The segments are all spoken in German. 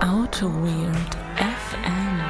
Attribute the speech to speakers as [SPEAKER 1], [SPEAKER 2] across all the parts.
[SPEAKER 1] Auto Weird FM.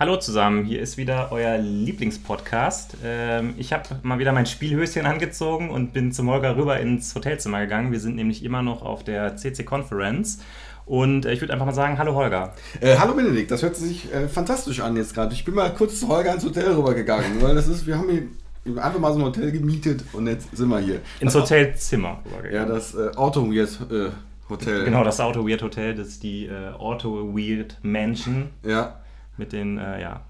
[SPEAKER 2] Hallo zusammen, hier ist wieder euer Lieblingspodcast. Ähm, ich habe mal wieder mein Spielhöschen angezogen und bin zum Holger rüber ins Hotelzimmer gegangen. Wir sind nämlich immer noch auf der CC Conference. Und äh, ich würde einfach mal sagen, hallo Holger.
[SPEAKER 3] Äh, hallo Benedikt, das hört sich äh, fantastisch an jetzt gerade. Ich bin mal kurz zu Holger ins Hotel rübergegangen, weil das ist, wir haben hier einfach mal so ein Hotel gemietet und jetzt sind wir hier.
[SPEAKER 2] Ins
[SPEAKER 3] das
[SPEAKER 2] Hotelzimmer
[SPEAKER 3] Ja, das äh, Auto Weird äh, Hotel.
[SPEAKER 2] Genau, das Auto Weird Hotel, das ist die äh, Auto Weird Mansion
[SPEAKER 3] Ja.
[SPEAKER 2] mit den, äh, ja,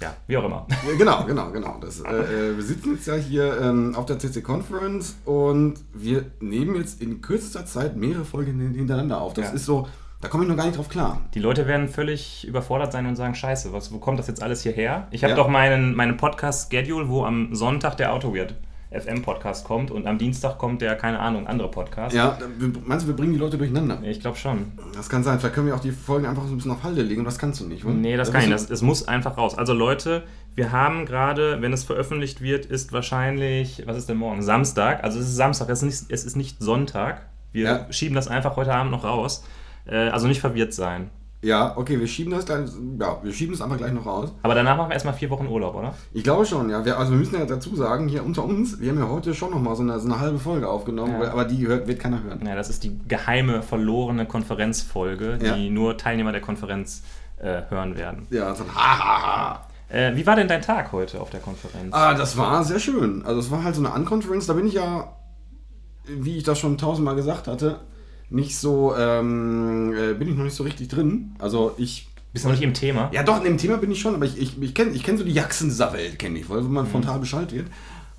[SPEAKER 2] ja, wie auch immer.
[SPEAKER 3] Genau, genau, genau. Das, äh, äh, wir sitzen jetzt ja hier ähm, auf der CC Conference und wir nehmen jetzt in kürzester Zeit mehrere Folgen hintereinander auf. Das
[SPEAKER 2] Ja.
[SPEAKER 3] ist so, da komme ich noch gar nicht drauf klar.
[SPEAKER 2] Die Leute werden völlig überfordert sein und sagen, scheiße, was, wo kommt das jetzt alles hierher? Ich habe
[SPEAKER 3] Ja.
[SPEAKER 2] doch meinen, meinen Podcast-Schedule, wo am Sonntag der Autoweird FM-Podcast kommt und am Dienstag kommt der, keine Ahnung, andere Podcast.
[SPEAKER 3] Ja, meinst du, wir bringen die Leute durcheinander?
[SPEAKER 2] Ich glaube schon.
[SPEAKER 3] Das kann sein. Vielleicht können wir auch die Folgen einfach so ein bisschen auf Halde legen und das kannst du nicht, oder?
[SPEAKER 2] Nee, das
[SPEAKER 3] Da
[SPEAKER 2] kann ich nicht. Das, es muss einfach raus. Also Leute, wir haben gerade, wenn es veröffentlicht wird, ist wahrscheinlich, was ist denn morgen? Samstag. Also es ist Samstag, es ist nicht, es ist nicht Sonntag. Wir
[SPEAKER 3] Ja.
[SPEAKER 2] schieben das einfach heute Abend noch raus. Äh, also nicht verwirrt sein.
[SPEAKER 3] Ja, okay, wir schieben das gleich, ja, wir schieben es einfach gleich noch raus.
[SPEAKER 2] Aber danach machen wir erstmal vier Wochen Urlaub, oder?
[SPEAKER 3] Ich glaube schon, ja. Wir, also wir müssen ja dazu sagen, hier unter uns, wir haben ja heute schon nochmal so eine, so eine halbe Folge aufgenommen,
[SPEAKER 2] Ja.
[SPEAKER 3] aber die hört, wird keiner hören.
[SPEAKER 2] Ja, das ist die geheime, verlorene Konferenzfolge,
[SPEAKER 3] Ja.
[SPEAKER 2] die nur Teilnehmer der Konferenz äh, hören werden.
[SPEAKER 3] Ja, so ein ha, ha, ha.
[SPEAKER 2] Äh, wie war denn dein Tag heute auf der Konferenz?
[SPEAKER 3] Ah, das war sehr schön. Also es war halt so eine Unconference, da bin ich ja, wie ich das schon tausendmal gesagt hatte, nicht so, ähm, äh, bin ich noch nicht so richtig drin. Also ich
[SPEAKER 2] Bist du noch nicht im Thema?
[SPEAKER 3] Ja, doch, in dem Thema bin ich schon, aber ich, ich, ich kenne ich kenn so die Jackson dieser Welt, kenne ich, weil man
[SPEAKER 2] Mhm.
[SPEAKER 3] frontal Bescheid wird.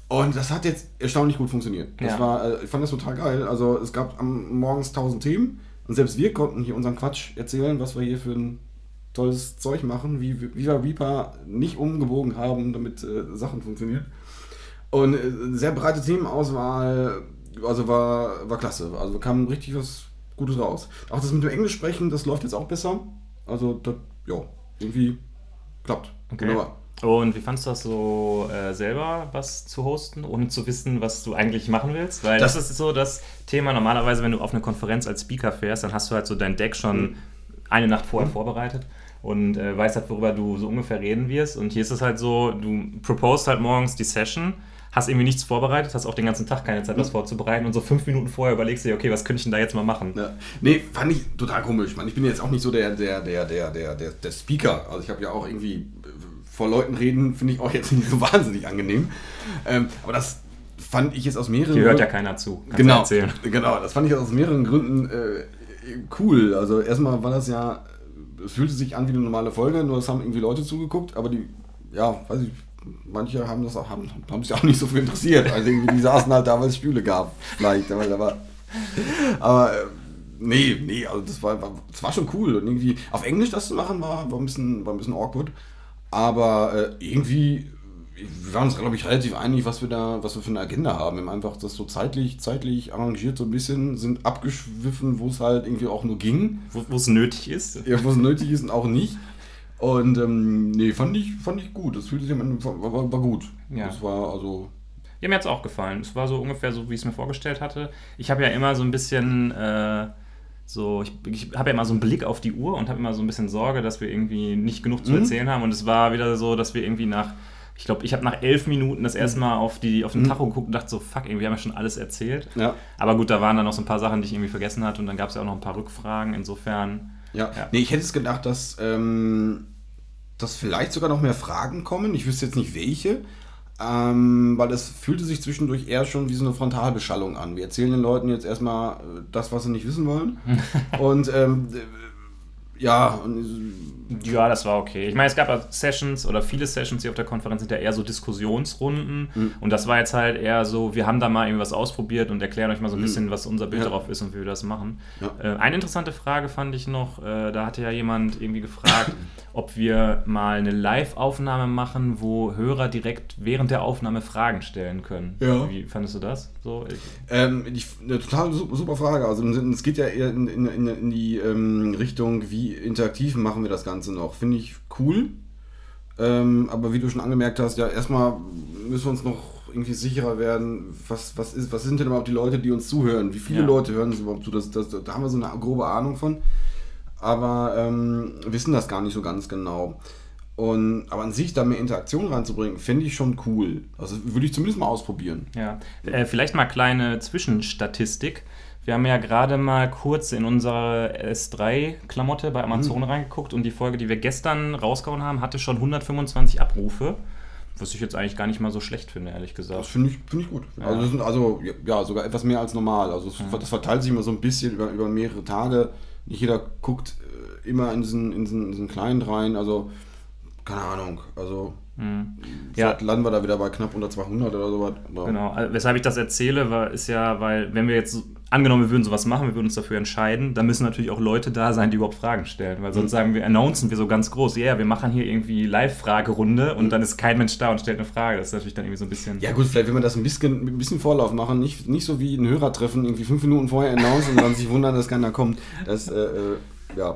[SPEAKER 3] Und das hat jetzt erstaunlich gut funktioniert. Das
[SPEAKER 2] Ja.
[SPEAKER 3] war, äh, ich fand das total geil. Also es gab am morgens tausend Themen und selbst wir konnten hier unseren Quatsch erzählen, was wir hier für ein tolles Zeug machen, wie, wie wir Reaper nicht umgebogen haben, damit äh, Sachen funktionieren. Und äh, sehr breite Themenauswahl, also war, war klasse. Also kam richtig was Gutes raus. Auch das mit dem Englisch sprechen, das läuft jetzt auch besser. Also, das, ja, irgendwie klappt.
[SPEAKER 2] Okay.
[SPEAKER 3] Wunderbar.
[SPEAKER 2] Und wie fandest du das so äh, selber, was zu hosten, ohne zu wissen, was du eigentlich machen willst? Weil das,
[SPEAKER 3] Das-
[SPEAKER 2] ist so das Thema. Normalerweise, wenn du auf eine Konferenz als Speaker fährst, dann hast du halt so dein Deck schon eine Nacht vorher vorbereitet und äh, weißt halt, worüber du so ungefähr reden wirst. Und hier ist es halt so, du proposed halt morgens die Session, hast irgendwie nichts vorbereitet, hast auch den ganzen Tag keine Zeit, was vorzubereiten und so fünf Minuten vorher überlegst du dir, okay, was könnte ich denn da jetzt mal machen?
[SPEAKER 3] Ja. Nee, fand ich total komisch. Man, ich bin jetzt auch nicht so der, der, der, der, der, der, der Speaker. Also ich habe ja auch irgendwie äh, vor Leuten reden, finde ich auch jetzt nicht so wahnsinnig angenehm. Ähm, aber das fand ich jetzt aus mehreren
[SPEAKER 2] Hier hört ja
[SPEAKER 3] Gründen-
[SPEAKER 2] keiner zu. Kannst
[SPEAKER 3] genau,
[SPEAKER 2] erzählen.
[SPEAKER 3] genau, das fand ich aus mehreren Gründen äh, cool. Also erstmal war das ja, es fühlte sich an wie eine normale Folge, nur es haben irgendwie Leute zugeguckt, aber die, ja, weiß ich, manche haben das auch, haben, haben sich auch nicht so viel interessiert. Also irgendwie, die saßen halt da, weil es Stühle gab, vielleicht, aber, aber, aber äh, nee, nee, also das war, war, das war schon cool. Und irgendwie auf Englisch das zu machen, war, war, ein, bisschen, war ein bisschen awkward. Aber äh, irgendwie, wir waren uns, glaube ich, relativ einig, was wir da, was wir für eine Agenda haben. Wir haben einfach das so zeitlich, zeitlich arrangiert, so ein bisschen, sind abgeschwiffen, wo es halt irgendwie auch nur ging.
[SPEAKER 2] Wo wo es nötig ist.
[SPEAKER 3] Ja, wo es nötig ist und auch nicht. Und ähm, nee, fand ich, fand ich gut. Das fühlte sich am Ende, war, war, war gut.
[SPEAKER 2] Ja.
[SPEAKER 3] Das war also.
[SPEAKER 2] Ja, mir hat es auch gefallen. Es war so ungefähr so, wie ich es mir vorgestellt hatte. Ich habe ja immer so ein bisschen äh, so, ich, ich habe ja immer so einen Blick auf die Uhr und habe immer so ein bisschen Sorge, dass wir irgendwie nicht genug zu
[SPEAKER 3] Mhm.
[SPEAKER 2] erzählen haben. Und es war wieder so, dass wir irgendwie nach, ich glaube, ich habe nach elf Minuten das erste Mal auf, die, auf den Tacho geguckt und dachte so, fuck, irgendwie haben wir schon alles erzählt.
[SPEAKER 3] Ja.
[SPEAKER 2] Aber gut, da waren dann noch so ein paar Sachen, die ich irgendwie vergessen hatte und dann gab es ja auch noch ein paar Rückfragen. Insofern,
[SPEAKER 3] Ja.
[SPEAKER 2] Ja.
[SPEAKER 3] Nee, ich hätte es gedacht, dass, ähm, dass vielleicht sogar noch mehr Fragen kommen. Ich wüsste jetzt nicht welche. Ähm, weil es fühlte sich zwischendurch eher schon wie so eine Frontalbeschallung an. Wir erzählen den Leuten jetzt erstmal äh, das, was sie nicht wissen wollen. und ähm, äh, ja,
[SPEAKER 2] Ja, das war okay. Ich meine, es gab Sessions oder viele Sessions hier auf der Konferenz sind ja eher so Diskussionsrunden.
[SPEAKER 3] Mhm.
[SPEAKER 2] Und das war jetzt halt eher so, wir haben da mal irgendwie was ausprobiert und erklären euch mal so ein bisschen, was unser Bild.
[SPEAKER 3] Ja.
[SPEAKER 2] darauf ist und wie wir das machen.
[SPEAKER 3] Ja.
[SPEAKER 2] Äh, eine interessante Frage fand ich noch, äh, da hatte ja jemand irgendwie gefragt, ob wir mal eine Live-Aufnahme machen, wo Hörer direkt während der Aufnahme Fragen stellen können.
[SPEAKER 3] Ja.
[SPEAKER 2] Wie fandest du das? So,
[SPEAKER 3] Ähm, die, eine total su- super Frage. Also es geht ja eher in, in, in, in die ähm, Richtung, wie interaktiv machen wir das Ganze noch. Finde ich cool. Ähm, aber wie du schon angemerkt hast, ja, erstmal müssen wir uns noch irgendwie sicherer werden, was, was, ist, was sind denn überhaupt die Leute, die uns zuhören? Wie viele
[SPEAKER 2] Ja.
[SPEAKER 3] Leute hören uns überhaupt zu? Das, das, da haben wir so eine grobe Ahnung von. Aber ähm, wissen das gar nicht so ganz genau. Und, aber an sich da mehr Interaktion reinzubringen, finde ich schon cool. Also würde ich zumindest mal ausprobieren.
[SPEAKER 2] Ja, äh, vielleicht mal kleine Zwischenstatistik. Wir haben ja gerade mal kurz in unsere S3-Klamotte bei Amazon reingeguckt und die Folge, die wir gestern rausgehauen haben, hatte schon 125 Abrufe. Was ich jetzt eigentlich gar nicht mal so schlecht finde, ehrlich
[SPEAKER 3] Das
[SPEAKER 2] gesagt.
[SPEAKER 3] finde ich, finde ich gut. Also, das sind also ja, sogar etwas mehr als normal. Also es, das verteilt sich immer so ein bisschen über, über mehrere Tage. Nicht jeder guckt äh, immer in diesen, in, diesen, in diesen kleinen rein. Also keine Ahnung. Also
[SPEAKER 2] Ja.
[SPEAKER 3] vielleicht landen wir da wieder bei knapp unter 200 oder sowas. Aber-
[SPEAKER 2] Genau, also, weshalb ich das erzähle, ist ja, weil, wenn wir jetzt, angenommen, wir würden sowas machen, wir würden uns dafür entscheiden, dann müssen natürlich auch Leute da sein, die überhaupt Fragen stellen. Weil sonst sagen wir, announcen wir so ganz groß, ja, wir machen hier irgendwie Live-Fragerunde und dann ist kein Mensch da und stellt eine Frage. Das ist natürlich dann irgendwie so ein bisschen.
[SPEAKER 3] Ja gut, vielleicht wenn wir das ein bisschen, mit ein bisschen Vorlauf machen, nicht, nicht so wie ein Hörertreffen, irgendwie fünf Minuten vorher announcen und dann sich wundern, dass keiner kommt. Das, äh, äh, ja.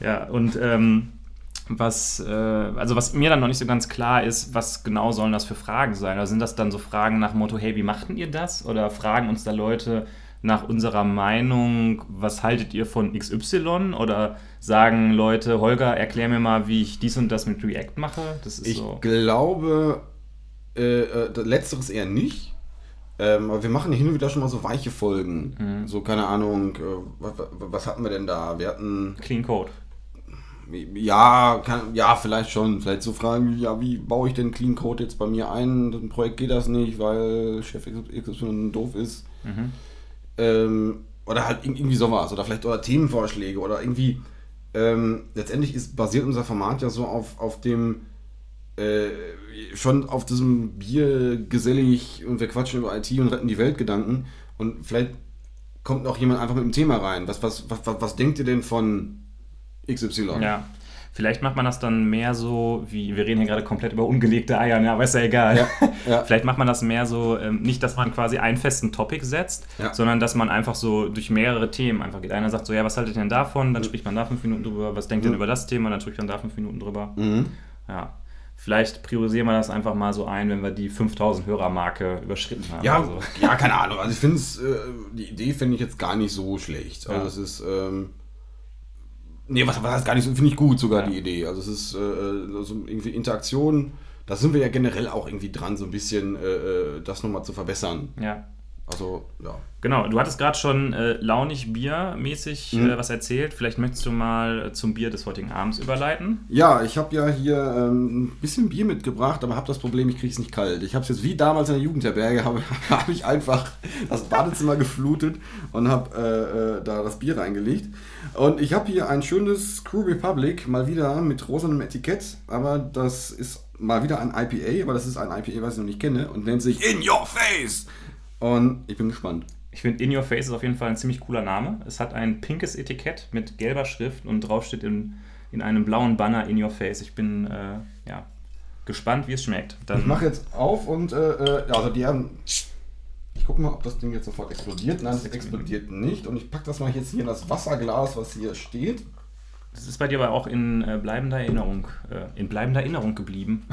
[SPEAKER 2] Ja, und ähm, was, äh, also was mir dann noch nicht so ganz klar ist, was genau sollen das für Fragen sein? Oder sind das dann so Fragen nach dem Motto, hey, wie machten ihr das? Oder fragen uns da Leute nach unserer Meinung, was haltet ihr von XY? Oder sagen Leute, Holger, erklär mir mal, wie ich dies und das mit React mache?
[SPEAKER 3] Ich
[SPEAKER 2] so.
[SPEAKER 3] glaube, äh, äh, letzteres eher nicht. Ähm, aber wir machen hin und wieder schon mal so weiche Folgen. So, keine Ahnung, äh, was, was hatten wir denn da? Wir hatten,
[SPEAKER 2] Clean Code.
[SPEAKER 3] ja, kann, ja, vielleicht schon. Vielleicht so Fragen wie, ja, wie baue ich denn Clean Code jetzt bei mir ein? Das Projekt geht das nicht, weil Chef XY doof ist. Ähm, oder halt ir- irgendwie sowas. Oder vielleicht oder Themenvorschläge oder irgendwie. Ähm, letztendlich ist, basiert unser Format ja so auf, auf dem äh, schon auf diesem Bier gesellig und wir quatschen über IT und retten die Welt Gedanken. Und vielleicht kommt noch jemand einfach mit dem Thema rein. Was, was, was, was, was denkt ihr denn von XY?
[SPEAKER 2] Ja. Vielleicht macht man das dann mehr so, wie wir reden hier gerade komplett über ungelegte Eier, ne? aber ist ja egal.
[SPEAKER 3] Ja, ja.
[SPEAKER 2] Vielleicht macht man das mehr so, ähm, nicht, dass man quasi einen festen Topic setzt,
[SPEAKER 3] Ja.
[SPEAKER 2] sondern dass man einfach so durch mehrere Themen einfach geht. Einer sagt so, ja, was haltet ihr denn davon? Dann spricht man da fünf Minuten drüber. Was denkt ihr denn über das Thema? Dann spricht man da fünf Minuten drüber.
[SPEAKER 3] Mhm.
[SPEAKER 2] Ja. Vielleicht priorisieren wir das einfach mal so ein, wenn wir die 5000 Hörer-Marke überschritten haben.
[SPEAKER 3] Ja,
[SPEAKER 2] Also,
[SPEAKER 3] ja, keine Ahnung. Also ich finde es, äh, die Idee finde ich jetzt gar nicht so schlecht. Also
[SPEAKER 2] Ja.
[SPEAKER 3] es ist, ähm, nee, was, was heißt gar nicht so, finde ich gut sogar
[SPEAKER 2] Ja.
[SPEAKER 3] die Idee. Also es ist äh, so irgendwie Interaktion, da sind wir ja generell auch irgendwie dran, so ein bisschen äh, äh, das nochmal zu verbessern.
[SPEAKER 2] ja.
[SPEAKER 3] Also, ja.
[SPEAKER 2] Genau, du hattest gerade schon äh, launig Bier-mäßig
[SPEAKER 3] Mhm.
[SPEAKER 2] äh, was erzählt. Vielleicht möchtest du mal äh, zum Bier des heutigen Abends überleiten.
[SPEAKER 3] Ja, ich habe ja hier ähm, ein bisschen Bier mitgebracht, aber habe das Problem, ich kriege es nicht kalt. Ich habe es jetzt wie damals in der Jugendherberge, habe hab ich einfach das Badezimmer geflutet und habe äh, äh, da das Bier reingelegt. Und ich habe hier ein schönes Crew Republic, mal wieder mit rosanem Etikett, aber das ist mal wieder ein IPA, aber das ist ein IPA, was ich noch nicht kenne und nennt sich In Your Face. Und ich bin gespannt.
[SPEAKER 2] Ich finde In Your Face ist auf jeden Fall ein ziemlich cooler Name. Es hat ein pinkes Etikett mit gelber Schrift und drauf steht in, in einem blauen Banner In Your Face. Ich bin äh, ja, gespannt, wie es schmeckt. Dann
[SPEAKER 3] Ich mache jetzt auf und äh, äh, ja, also die haben. Ich gucke mal, ob das Ding jetzt sofort explodiert. Nein, es explodiert nicht. Und ich packe das mal jetzt hier in das Wasserglas, was hier steht.
[SPEAKER 2] Das ist bei dir aber auch in äh, bleibender Erinnerung, äh, in bleibender Erinnerung geblieben.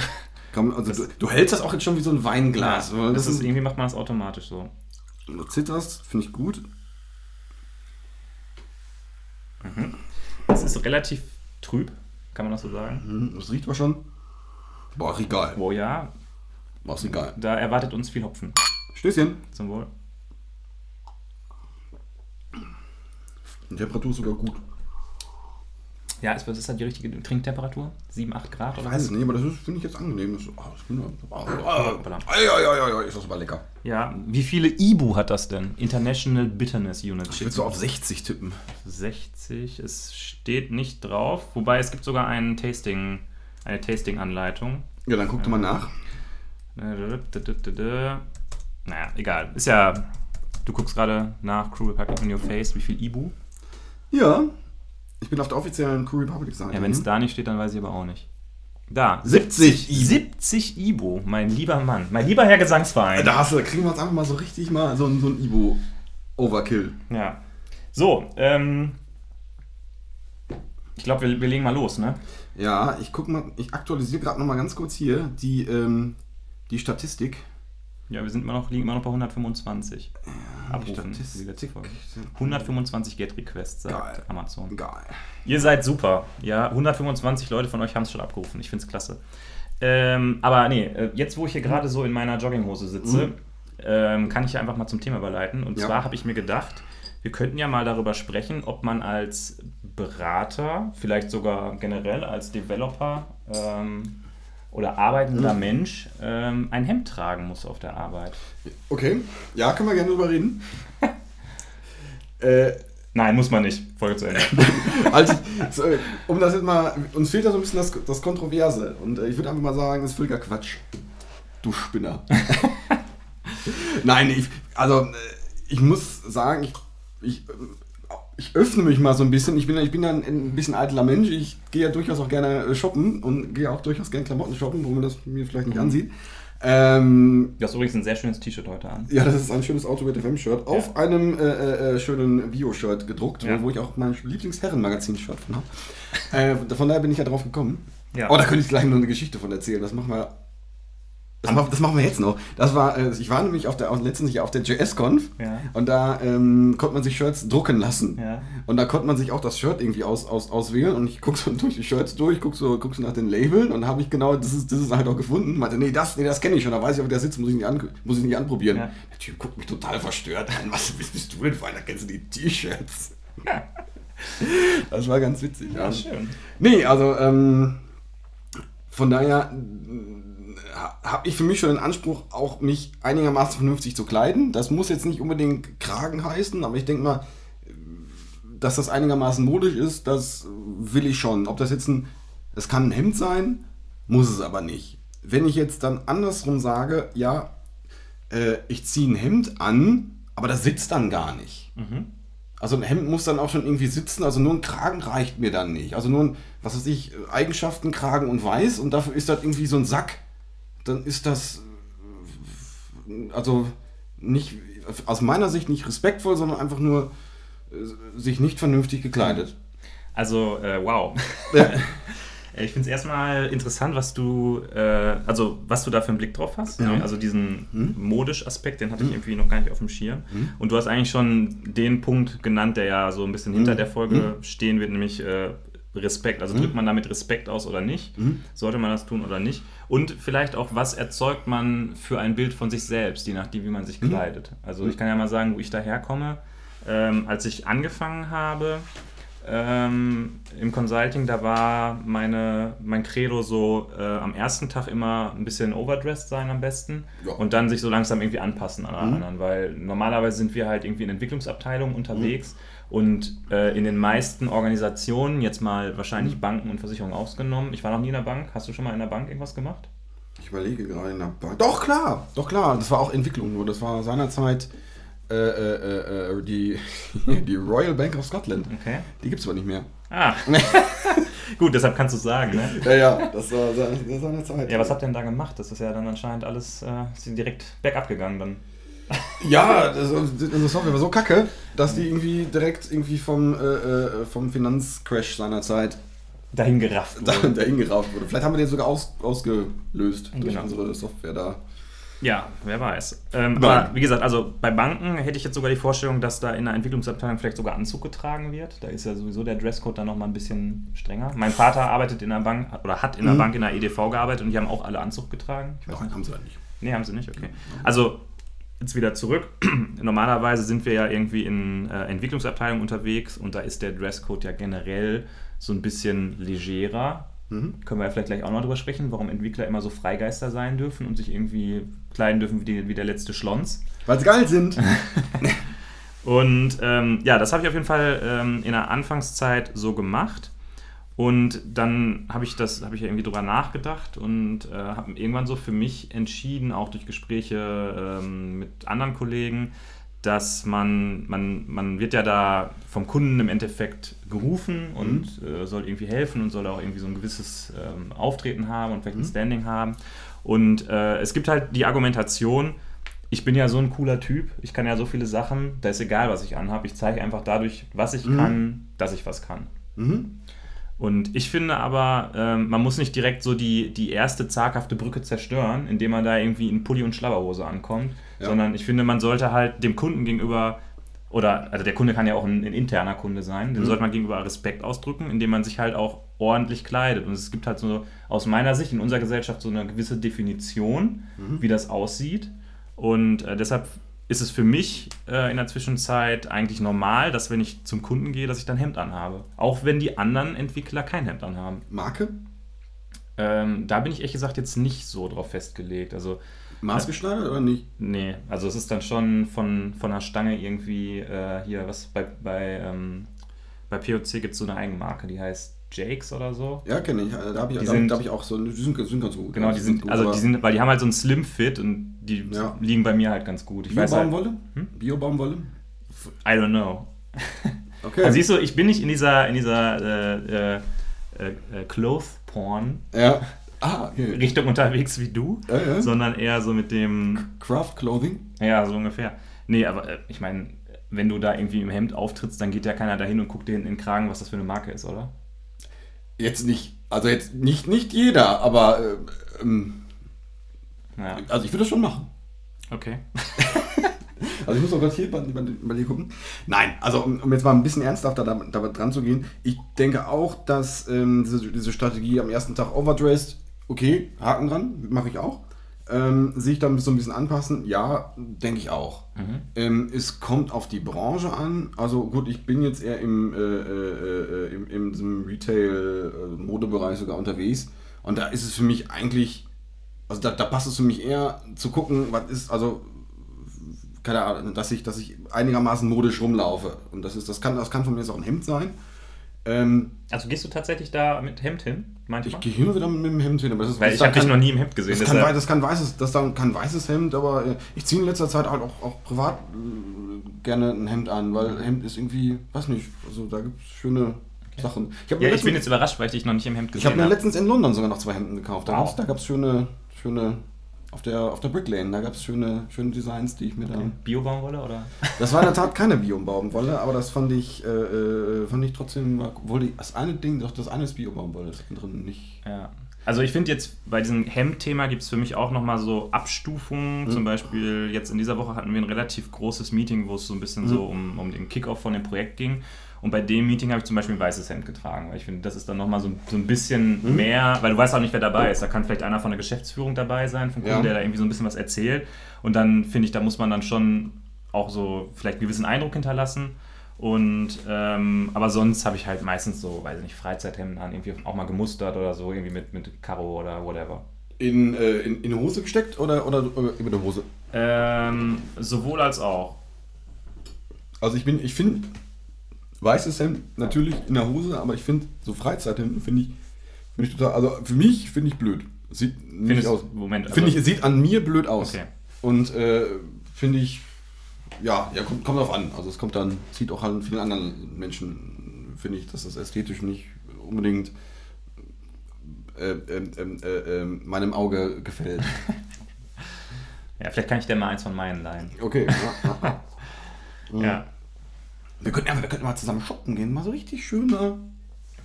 [SPEAKER 3] Komm, also du, du hältst das auch jetzt schon wie so ein Weinglas. weil
[SPEAKER 2] das
[SPEAKER 3] das
[SPEAKER 2] ist, irgendwie macht man das automatisch so.
[SPEAKER 3] du zitterst, finde ich gut.
[SPEAKER 2] Es ist relativ trüb, kann man das so sagen.
[SPEAKER 3] Hm, Das riecht aber schon. Boah, ist egal.
[SPEAKER 2] Wo ja,
[SPEAKER 3] Boah, ist egal.
[SPEAKER 2] da erwartet uns viel Hopfen.
[SPEAKER 3] Stößchen.
[SPEAKER 2] Zum Wohl.
[SPEAKER 3] Die Temperatur ist sogar gut.
[SPEAKER 2] Ja, ist, was ist da die richtige Trinktemperatur? 7, 8 Grad
[SPEAKER 3] Ich
[SPEAKER 2] oder
[SPEAKER 3] weiß
[SPEAKER 2] was?
[SPEAKER 3] es nicht, aber das ist- finde ich jetzt angenehm. Das, oh, das finde ich, oh, oh, ei, ei, ist das aber lecker.
[SPEAKER 2] Ja, wie viele IBU hat das denn? International Bitterness Unit.
[SPEAKER 3] Ich will so auf 60 tippen.
[SPEAKER 2] 60. Es steht nicht drauf. Wobei es gibt sogar ein Tasting, eine Tasting-Anleitung.
[SPEAKER 3] Ja, dann guck doch mal nach.
[SPEAKER 2] Naja, egal. Ist ja. Du guckst gerade nach Crew Republic in Your Face, wie viel IBU.
[SPEAKER 3] Ja. Ich bin auf der offiziellen Crew Republic Seite.
[SPEAKER 2] Ja, wenn es
[SPEAKER 3] ne?
[SPEAKER 2] da nicht steht, dann weiß ich aber auch nicht. Da.
[SPEAKER 3] 70 IBU.
[SPEAKER 2] 70 IBU, mein lieber Mann. Mein lieber Herr Gesangsverein.
[SPEAKER 3] Da, hast du, da kriegen wir jetzt einfach mal so richtig mal so, ein- so ein Ibo-Overkill.
[SPEAKER 2] Ja. So, ähm. Ich glaube, wir, wir legen mal los, ne?
[SPEAKER 3] Ja, ich guck mal, ich aktualisiere gerade noch mal ganz kurz hier die, ähm, die Statistik.
[SPEAKER 2] Ja, wir sind immer noch, liegen immer noch bei 125 Abrufen.
[SPEAKER 3] Statistik.
[SPEAKER 2] wie letzte Folge. 125 Get-Requests, sagt
[SPEAKER 3] Geil.
[SPEAKER 2] Amazon.
[SPEAKER 3] Geil.
[SPEAKER 2] Ihr seid super. Ja, 125 Leute von euch haben es schon abgerufen. Ich finde es klasse. Ähm, aber nee, äh, jetzt wo ich hier gerade so in meiner Jogginghose sitze,
[SPEAKER 3] Mhm.
[SPEAKER 2] ähm, kann ich ja einfach mal zum Thema überleiten. Und
[SPEAKER 3] Ja.
[SPEAKER 2] zwar habe ich mir gedacht, wir könnten ja mal darüber sprechen, ob man als Berater, vielleicht sogar generell als Developer ähm, oder arbeitender
[SPEAKER 3] Mhm.
[SPEAKER 2] Mensch ähm, ein Hemd tragen muss auf der Arbeit.
[SPEAKER 3] Okay, ja, können wir gerne drüber reden. äh,
[SPEAKER 2] Nein, muss man nicht. Folge zu Ende.
[SPEAKER 3] also, so, um das jetzt mal, uns fehlt da so ein bisschen das, das Kontroverse. Und äh, ich würde einfach mal sagen, das ist völliger Quatsch. Du Spinner. Nein, ich, also äh, ich muss sagen, ich, ich, ich öffne mich mal so ein bisschen. Ich bin, ja- ich bin ja ein, bisschen eitler Mensch. Ich gehe ja durchaus auch gerne äh, shoppen und gehe auch durchaus gerne Klamotten shoppen, wo man das mir vielleicht nicht ansieht. Ähm,
[SPEAKER 2] Du hast übrigens ein sehr schönes T-Shirt heute an.
[SPEAKER 3] ja, das ist ein schönes Autobit FM-Shirt auf einem äh, äh, äh, schönen Bio-Shirt gedruckt,
[SPEAKER 2] Ja.
[SPEAKER 3] wo ich auch mein Lieblingsherrenmagazin-Shirt von habe. äh, von daher bin ich ja drauf gekommen.
[SPEAKER 2] Ja.
[SPEAKER 3] Oh, da könnte ich gleich noch eine Geschichte von erzählen. Das machen wir. Das, machen, das machen wir jetzt noch. Das war, äh, ich war nämlich auf der, letztens auf der JS-Conf
[SPEAKER 2] Ja.
[SPEAKER 3] und da ähm, konnte man sich Shirts drucken lassen.
[SPEAKER 2] Ja.
[SPEAKER 3] Und da konnte man sich auch das Shirt irgendwie aus, aus, auswählen und ich gucke so durch die Shirts durch, gucke so, guck so nach den Labeln und habe ich genau das ist, das ist halt auch gefunden. Meinte, nee, das, nee, das kenne ich schon, da weiß ich, ob der sitzt, muss ich nicht, an, muss ich nicht anprobieren.
[SPEAKER 2] Ja.
[SPEAKER 3] Der Typ guckt mich total verstört an. Was bist, bist du denn für einer? Kennst du die T-Shirts? das war ganz witzig. Ja.
[SPEAKER 2] Ja, schön.
[SPEAKER 3] Nee, also ähm, von daher habe ich für mich schon den Anspruch, auch mich einigermaßen vernünftig zu kleiden. Das muss jetzt nicht unbedingt Kragen heißen, aber ich denke mal, dass das einigermaßen modisch ist, das will ich schon. Ob das jetzt ein, es kann ein Hemd sein, muss es aber nicht. Wenn ich jetzt dann andersrum sage, ja, äh, ich ziehe ein Hemd an, aber das sitzt dann gar nicht. Also ein Hemd muss dann auch schon irgendwie sitzen, also nur ein Kragen reicht mir dann nicht. Also nur ein, was weiß ich, Eigenschaften, Kragen und Weiß und dafür ist das irgendwie so ein Sack. Dann ist das also nicht, aus meiner Sicht nicht respektvoll, sondern einfach nur äh, sich nicht vernünftig gekleidet.
[SPEAKER 2] Also, äh, wow.
[SPEAKER 3] Ja.
[SPEAKER 2] Äh, Ich finde es erstmal interessant, was du, äh, also was du da für einen Blick drauf hast. Ne? Also diesen modisch Aspekt, den hatte ich irgendwie noch gar nicht auf dem Schirm. Und du hast eigentlich schon den Punkt genannt, der ja so ein bisschen hinter der Folge stehen wird, nämlich äh, Respekt. Also drückt man damit Respekt aus oder nicht? Sollte man das tun oder nicht? Und vielleicht auch, was erzeugt man für ein Bild von sich selbst, je nachdem, wie man sich kleidet. Also ich kann ja mal sagen, wo ich daherkomme. Ähm, als ich angefangen habe, ähm, im Consulting, da war meine, mein Credo so äh, am ersten Tag immer ein bisschen overdressed sein am besten
[SPEAKER 3] Ja.
[SPEAKER 2] und dann sich so langsam irgendwie anpassen an alle anderen, weil normalerweise sind wir halt irgendwie in Entwicklungsabteilungen unterwegs und äh, in den meisten Organisationen, jetzt mal wahrscheinlich Banken und Versicherungen ausgenommen, ich war noch nie in der Bank, hast du schon mal in der Bank irgendwas gemacht?
[SPEAKER 3] Ich überlege gerade in der Bank. Doch, klar, doch klar. Das war auch Entwicklung nur. Das war seinerzeit äh, äh, äh, die, die Royal Bank of Scotland.
[SPEAKER 2] Okay.
[SPEAKER 3] Die gibt es aber nicht mehr.
[SPEAKER 2] Ah, gut, deshalb kannst du es sagen, ne?
[SPEAKER 3] Ja, ja, das war das war seine Zeit.
[SPEAKER 2] Ja, was habt ihr denn da gemacht? Das ist ja dann anscheinend alles äh, direkt bergab gegangen dann.
[SPEAKER 3] Ja, das, unsere Software war so kacke, dass die irgendwie direkt irgendwie vom, äh, äh, vom Finanzcrash seinerzeit
[SPEAKER 2] Dahin gerafft wurde.
[SPEAKER 3] dahin gerauft wurde. Vielleicht haben wir den sogar aus, ausgelöst durch
[SPEAKER 2] Genau.
[SPEAKER 3] unsere Software da.
[SPEAKER 2] Ja, wer weiß. Ähm, aber wie gesagt, also bei Banken hätte ich jetzt sogar die Vorstellung, dass da in der Entwicklungsabteilung vielleicht sogar Anzug getragen wird. Da ist ja sowieso der Dresscode dann nochmal ein bisschen strenger. Mein Vater arbeitet in der Bank oder hat in der
[SPEAKER 3] Mhm.
[SPEAKER 2] Bank in der EDV gearbeitet und die haben auch alle Anzug getragen. Ich weiß
[SPEAKER 3] Nein, haben sie halt nicht.
[SPEAKER 2] Nee, haben sie nicht, okay. Also, jetzt wieder zurück. Normalerweise sind wir ja irgendwie in äh, Entwicklungsabteilungen unterwegs und da ist der Dresscode ja generell so ein bisschen legerer. Können wir ja vielleicht gleich auch noch drüber sprechen, warum Entwickler immer so Freigeister sein dürfen und sich irgendwie kleiden dürfen wie, die, wie der letzte Schlons.
[SPEAKER 3] Weil sie geil sind.
[SPEAKER 2] Und ähm, ja, das habe ich auf jeden Fall ähm, in der Anfangszeit so gemacht. Und dann habe ich das, habe ich ja irgendwie drüber nachgedacht und äh, habe irgendwann so für mich entschieden, auch durch Gespräche ähm, mit anderen Kollegen, dass man, man, man wird ja da vom Kunden im Endeffekt gerufen und äh, soll irgendwie helfen und soll auch irgendwie so ein gewisses ähm, Auftreten haben und vielleicht ein Standing haben. Und äh, es gibt halt die Argumentation, ich bin ja so ein cooler Typ, ich kann ja so viele Sachen, da ist egal, was ich anhabe, ich zeige einfach dadurch, was ich kann, dass ich was kann.
[SPEAKER 3] Mhm.
[SPEAKER 2] Und ich finde aber, ähm, man muss nicht direkt so die, die erste zaghafte Brücke zerstören, indem man da irgendwie in Pulli und Schlabberhose ankommt,
[SPEAKER 3] Ja.
[SPEAKER 2] sondern ich finde, man sollte halt dem Kunden gegenüber, oder also der Kunde kann ja auch ein, ein interner Kunde sein, dem sollte man gegenüber Respekt ausdrücken, indem man sich halt auch ordentlich kleidet. Und es gibt halt so aus meiner Sicht in unserer Gesellschaft so eine gewisse Definition, wie das aussieht. Und äh, deshalb ist es für mich äh, in der Zwischenzeit eigentlich normal, dass wenn ich zum Kunden gehe, dass ich dann Hemd anhabe. Auch wenn die anderen Entwickler kein Hemd anhaben.
[SPEAKER 3] Marke?
[SPEAKER 2] Ähm, da bin ich ehrlich gesagt jetzt nicht so drauf festgelegt. Also,
[SPEAKER 3] Maßgeschneidert oder nicht?
[SPEAKER 2] nee, also es ist dann schon von, von der Stange irgendwie äh, hier, was bei, bei, ähm, bei POC gibt es so eine Eigenmarke, die heißt Jakes oder so.
[SPEAKER 3] Ja, kenne ich. Da habe ich,
[SPEAKER 2] Die
[SPEAKER 3] da,
[SPEAKER 2] sind-
[SPEAKER 3] da hab ich auch so, die sind, sind ganz gut.
[SPEAKER 2] Genau, die sind,
[SPEAKER 3] gut,
[SPEAKER 2] also die sind, weil die haben halt so einen Slim Fit und die
[SPEAKER 3] Ja.
[SPEAKER 2] liegen bei mir halt ganz gut. Ich halt,
[SPEAKER 3] Bio-Baumwolle?
[SPEAKER 2] Hm?
[SPEAKER 3] Bio-Baumwolle?
[SPEAKER 2] I don't know.
[SPEAKER 3] Okay.
[SPEAKER 2] Also siehst du, ich bin nicht in dieser, in dieser äh, äh, äh, Cloth-Porn
[SPEAKER 3] ja. Ah, okay.
[SPEAKER 2] Richtung unterwegs wie du, sondern eher so mit dem,
[SPEAKER 3] Craft Clothing?
[SPEAKER 2] ja, so ungefähr. Nee, aber äh, ich meine, wenn du da irgendwie im Hemd auftrittst, dann geht ja keiner dahin und guckt dir in den Kragen, was das für eine Marke ist, oder?
[SPEAKER 3] Jetzt nicht, also jetzt nicht, nicht jeder, aber äh, ähm,
[SPEAKER 2] Ja,
[SPEAKER 3] also ich würde das schon machen.
[SPEAKER 2] okay.
[SPEAKER 3] Also ich muss auch gerade hier bei, bei, bei dir gucken. Nein, also um, um jetzt mal ein bisschen ernsthafter da, da dran zu gehen. Ich denke auch, dass ähm, diese, diese Strategie am ersten Tag overdressed, okay, Haken dran, mache ich auch. Ähm, sich dann so ein bisschen anpassen, ja, denke ich auch. Ähm, es kommt auf die Branche an. Also gut, ich bin jetzt eher im, äh, äh, äh, im, in diesem Retail-Modebereich sogar unterwegs. Und da ist es für mich eigentlich, also da, da passt es für mich eher zu gucken, was ist, also keine Ahnung, dass ich, dass ich einigermaßen modisch rumlaufe. Und das ist, das kann, das kann von mir jetzt auch ein Hemd sein. Ähm,
[SPEAKER 2] Also gehst du tatsächlich da mit Hemd hin,
[SPEAKER 3] ich
[SPEAKER 2] manchmal?
[SPEAKER 3] gehe hin und wieder mit dem Hemd hin, aber das ist
[SPEAKER 2] Weil ich habe dich
[SPEAKER 3] kann-
[SPEAKER 2] noch nie im Hemd gesehen.
[SPEAKER 3] Das kann,
[SPEAKER 2] deshalb-
[SPEAKER 3] wei- das kann weißes, das dann kann weißes Hemd, aber äh, ich ziehe in letzter Zeit halt auch, auch privat äh, gerne ein Hemd an, weil Hemd ist irgendwie, weiß nicht, also da gibt es schöne Sachen. Ich habe
[SPEAKER 2] ja,
[SPEAKER 3] mir,
[SPEAKER 2] ich bin
[SPEAKER 3] letztens-
[SPEAKER 2] jetzt überrascht, weil ich dich noch nicht im Hemd
[SPEAKER 3] ich
[SPEAKER 2] gesehen
[SPEAKER 3] hab mir
[SPEAKER 2] habe.
[SPEAKER 3] letztens in London sogar noch zwei Hemden gekauft. Da
[SPEAKER 2] Wow.
[SPEAKER 3] gab's- da gab es schöne, schöne, auf der, auf der Brick Lane, da gab es schöne, schöne Designs, die ich mir dann
[SPEAKER 2] Bio-Baumwolle oder?
[SPEAKER 3] Das war in der Tat keine Bio-Baumwolle, aber das fand ich, äh, äh, fand ich trotzdem, war- obwohl die, das eine Ding, doch das eine ist Bio-Baumwolle, das andere nicht.
[SPEAKER 2] Ja. Also ich finde jetzt bei diesem Hemd-Thema gibt es für mich auch nochmal so Abstufungen.
[SPEAKER 3] Mhm.
[SPEAKER 2] Zum Beispiel jetzt in dieser Woche hatten wir ein relativ großes Meeting, wo es so ein bisschen
[SPEAKER 3] Mhm.
[SPEAKER 2] so um, um den Kickoff von dem Projekt ging. Und bei dem Meeting habe ich zum Beispiel ein weißes Hemd getragen, weil ich finde, das ist dann nochmal so, so ein bisschen
[SPEAKER 3] Mhm.
[SPEAKER 2] mehr, weil du weißt auch nicht, wer dabei ist. Da kann vielleicht einer von der Geschäftsführung dabei sein, vom Kunden,
[SPEAKER 3] Ja.
[SPEAKER 2] der da irgendwie so ein bisschen was erzählt. Und dann finde ich, da muss man dann schon auch so vielleicht einen gewissen Eindruck hinterlassen. Und ähm, aber sonst habe ich halt meistens so, weiß ich nicht, Freizeithemden an, irgendwie auch mal gemustert oder so, irgendwie mit, mit Karo oder whatever.
[SPEAKER 3] In, äh, in, in eine Hose gesteckt oder, oder über eine Hose?
[SPEAKER 2] Ähm, sowohl als auch.
[SPEAKER 3] Also ich bin, ich finde weißes Hemd natürlich in der Hose, aber ich finde so Freizeithemden finde ich, finde ich total, also für mich finde ich blöd. Sieht nicht
[SPEAKER 2] Findest-
[SPEAKER 3] aus.
[SPEAKER 2] Moment, also-
[SPEAKER 3] Finde ich, es sieht an mir blöd aus.
[SPEAKER 2] Okay.
[SPEAKER 3] Und äh, finde ich, ja, ja, kommt, kommt drauf an. Also es kommt dann, sieht auch an vielen anderen Menschen, finde ich, dass das ästhetisch nicht unbedingt äh, ähm, ähm, äh, ähm, meinem Auge gefällt.
[SPEAKER 2] Ja, vielleicht kann ich dir mal eins von meinen leihen.
[SPEAKER 3] Okay. Ja, ja. Wir könnten, wir könnten mal zusammen shoppen gehen, mal so richtig schöne.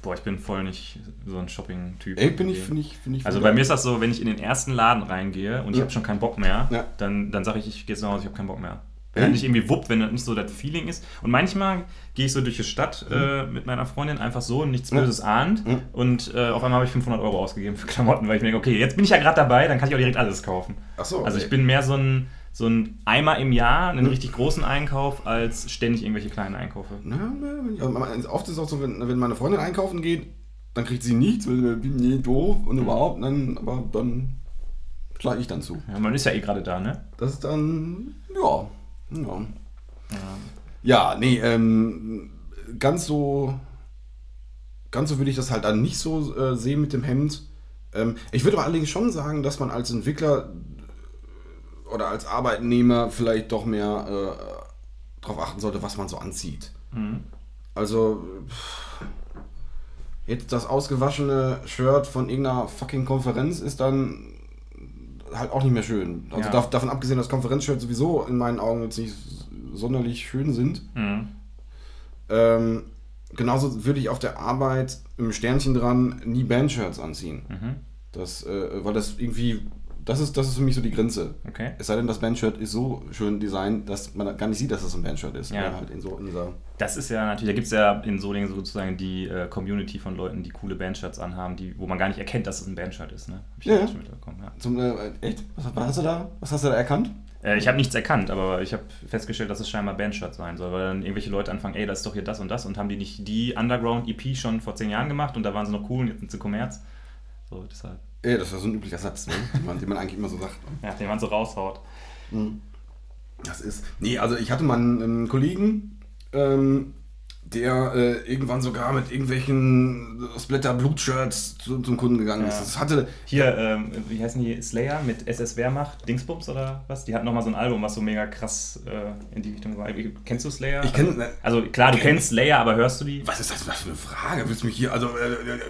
[SPEAKER 2] Boah, ich bin voll nicht so ein Shopping-Typ.
[SPEAKER 3] Ey, bin ich, finde ich, finde ich.
[SPEAKER 2] Also bei mir ist das so, wenn ich in den ersten Laden reingehe und ich
[SPEAKER 3] Ja.
[SPEAKER 2] habe schon keinen Bock mehr,
[SPEAKER 3] Ja.
[SPEAKER 2] dann, dann sage ich, ich gehe jetzt nach Hause, ich habe keinen Bock mehr. Wenn das nicht irgendwie wuppt, wenn das nicht so das Feeling ist. Und manchmal gehe ich so durch die Stadt äh, mit meiner Freundin einfach so und nichts. Böses ahnt.
[SPEAKER 3] Mhm.
[SPEAKER 2] Und äh, auf einmal habe ich 500 Euro ausgegeben für Klamotten, weil ich mir denke, okay, jetzt bin ich ja gerade dabei, dann kann ich auch direkt alles kaufen.
[SPEAKER 3] Ach so,
[SPEAKER 2] Also
[SPEAKER 3] okay.
[SPEAKER 2] ich bin mehr so ein, so ein Eimer im Jahr, einen richtig großen Einkauf, als ständig irgendwelche kleinen Einkäufe.
[SPEAKER 3] Na, na, ja, also oft ist es auch so, wenn, wenn meine Freundin einkaufen geht, dann kriegt sie nichts, weil sie bin nee, doof und überhaupt, dann, aber dann schlage ich dann zu.
[SPEAKER 2] Ja, man ist ja eh gerade da, ne?
[SPEAKER 3] Das ist dann, ja, ja. Ja, nee, ähm, ganz so, ganz so würde ich das halt dann nicht so äh, sehen mit dem Hemd. Ähm, ich würde aber allerdings schon sagen, dass man als Entwickler oder als Arbeitnehmer vielleicht doch mehr äh, darauf achten sollte, was man so anzieht.
[SPEAKER 2] Mhm.
[SPEAKER 3] Also jetzt das ausgewaschene Shirt von irgendeiner fucking Konferenz ist dann halt auch nicht mehr schön. Also
[SPEAKER 2] Ja.
[SPEAKER 3] dav- davon abgesehen, dass Konferenzshirts sowieso in meinen Augen jetzt nicht sonderlich schön sind.
[SPEAKER 2] Mhm.
[SPEAKER 3] Ähm, genauso würde ich auf der Arbeit im Sternchen dran nie Bandshirts anziehen. Das, äh, weil das irgendwie, das ist, das ist für mich so die Grenze.
[SPEAKER 2] Okay.
[SPEAKER 3] Es sei denn, das Bandshirt ist so schön designt, dass man gar nicht sieht, dass das ein Bandshirt ist.
[SPEAKER 2] Ja.
[SPEAKER 3] Halt in so in dieser
[SPEAKER 2] Das ist ja natürlich, da gibt es ja in Solingen sozusagen die äh, Community von Leuten, die coole Bandshirts anhaben, die, wo man gar nicht erkennt, dass es ein Bandshirt ist. Ne? Hab ich
[SPEAKER 3] Ja, ja.
[SPEAKER 2] schon mitbekommen, ja.
[SPEAKER 3] Zum, äh, echt? Was, was hast du da? Was hast du da erkannt?
[SPEAKER 2] Äh, ich habe nichts erkannt, aber ich habe festgestellt, dass es scheinbar Bandshirt sein soll, weil dann irgendwelche Leute anfangen, ey, das ist doch hier das und das und haben die nicht die Underground-EP schon vor zehn Jahren gemacht und da waren sie noch cool und jetzt sind sie Kommerz. So, deshalb.
[SPEAKER 3] Ey, das ist so ein üblicher Satz, ne? den, man, den man eigentlich immer so sagt.
[SPEAKER 2] Ja, den man so raushaut.
[SPEAKER 3] Das ist. Nee, also ich hatte mal einen, einen Kollegen, ähm, der äh, irgendwann sogar mit irgendwelchen Splatter-Blut-Shirts zu, zum Kunden gegangen ist.
[SPEAKER 2] Ja.
[SPEAKER 3] Das hatte.
[SPEAKER 2] Hier, ähm, wie heißen die? Slayer mit SS Wehrmacht, Dingsbums oder was? Die hatten nochmal so ein Album, was so mega krass äh, in die Richtung war. Kennst du Slayer?
[SPEAKER 3] Ich kenn- ne.
[SPEAKER 2] Also klar, du
[SPEAKER 3] Kenn-
[SPEAKER 2] kennst Slayer, aber hörst du die?
[SPEAKER 3] Was ist das für eine Frage? Willst du mich hier. Also. Äh, äh, äh,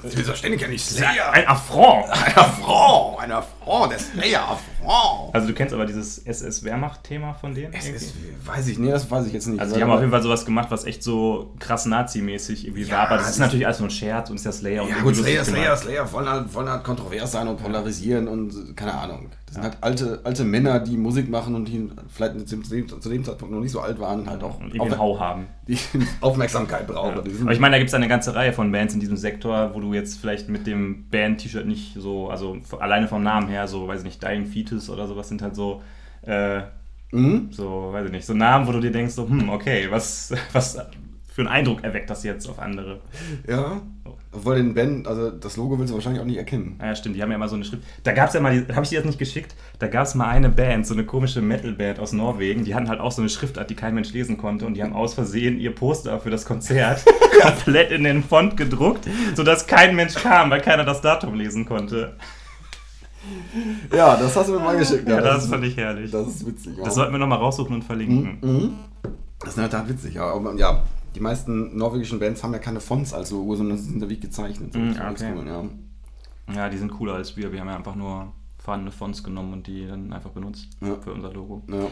[SPEAKER 3] Selbstverständlich kenne ich Slayer.
[SPEAKER 2] Ein Affront!
[SPEAKER 3] Einer Frau! Einer Frau! Der Slayer! Frau!
[SPEAKER 2] Also du kennst aber dieses SS Wehrmacht-Thema von denen?
[SPEAKER 3] Ist, weiß ich, nee, das weiß ich jetzt nicht.
[SPEAKER 2] Also die haben auf jeden Fall sowas gemacht, was echt so krass Nazi-mäßig irgendwie
[SPEAKER 3] Ja,
[SPEAKER 2] war. Aber das
[SPEAKER 3] das
[SPEAKER 2] ist natürlich alles nur ein Scherz und ist ja Slayer. und
[SPEAKER 3] Ja
[SPEAKER 2] irgendwie
[SPEAKER 3] gut, Slayer, Slayer,
[SPEAKER 2] gemacht.
[SPEAKER 3] Slayer wollen halt, wollen halt kontrovers sein und polarisieren und keine Ahnung. Das sind halt alte, alte Männer, die Musik machen und die vielleicht zu dem, zu dem Zeitpunkt noch nicht so alt waren und halt auch
[SPEAKER 2] Und irgendwie einen Hau haben.
[SPEAKER 3] die Aufmerksamkeit brauchen.
[SPEAKER 2] Ja.
[SPEAKER 3] Die
[SPEAKER 2] Aber ich meine, da gibt es eine ganze Reihe von Bands in diesem Sektor, wo du jetzt vielleicht mit dem Band-T-Shirt nicht so, also alleine vom Namen her, so, weiß ich nicht, Dying Fetus oder sowas sind halt so, äh,
[SPEAKER 3] Mhm.
[SPEAKER 2] so, weiß ich nicht, so Namen, wo du dir denkst, so, hm, okay, was, was für einen Eindruck erweckt das jetzt auf andere?
[SPEAKER 3] Ja, obwohl den Band, also das Logo willst du wahrscheinlich auch nicht erkennen.
[SPEAKER 2] Ja, stimmt, die haben ja immer so eine Schrift. Da gab es ja mal, habe ich dir das nicht geschickt? Da gab es mal eine Band, so eine komische Metal-Band aus Norwegen, die hatten halt auch so eine Schriftart, die kein Mensch lesen konnte und die haben aus Versehen ihr Poster für das Konzert komplett in den Font gedruckt, sodass kein Mensch kam, weil keiner das Datum lesen konnte.
[SPEAKER 3] Ja, das hast du mir mal geschickt.
[SPEAKER 2] Ja, das, fand ich herrlich.
[SPEAKER 3] Das ist witzig.
[SPEAKER 2] Das sollten wir nochmal raussuchen und verlinken.
[SPEAKER 3] Mhm. Das ist in der Tat witzig, ja. Aber, ja. Die meisten norwegischen Bands haben ja keine Fonts als Logo, sondern sind da wie gezeichnet. Richtig
[SPEAKER 2] okay.
[SPEAKER 3] oldschool, ja.
[SPEAKER 2] Ja, die sind cooler als wir. Wir haben ja einfach nur vorhandene Fonts genommen und die dann einfach benutzt
[SPEAKER 3] Ja.
[SPEAKER 2] für unser Logo.
[SPEAKER 3] Ja.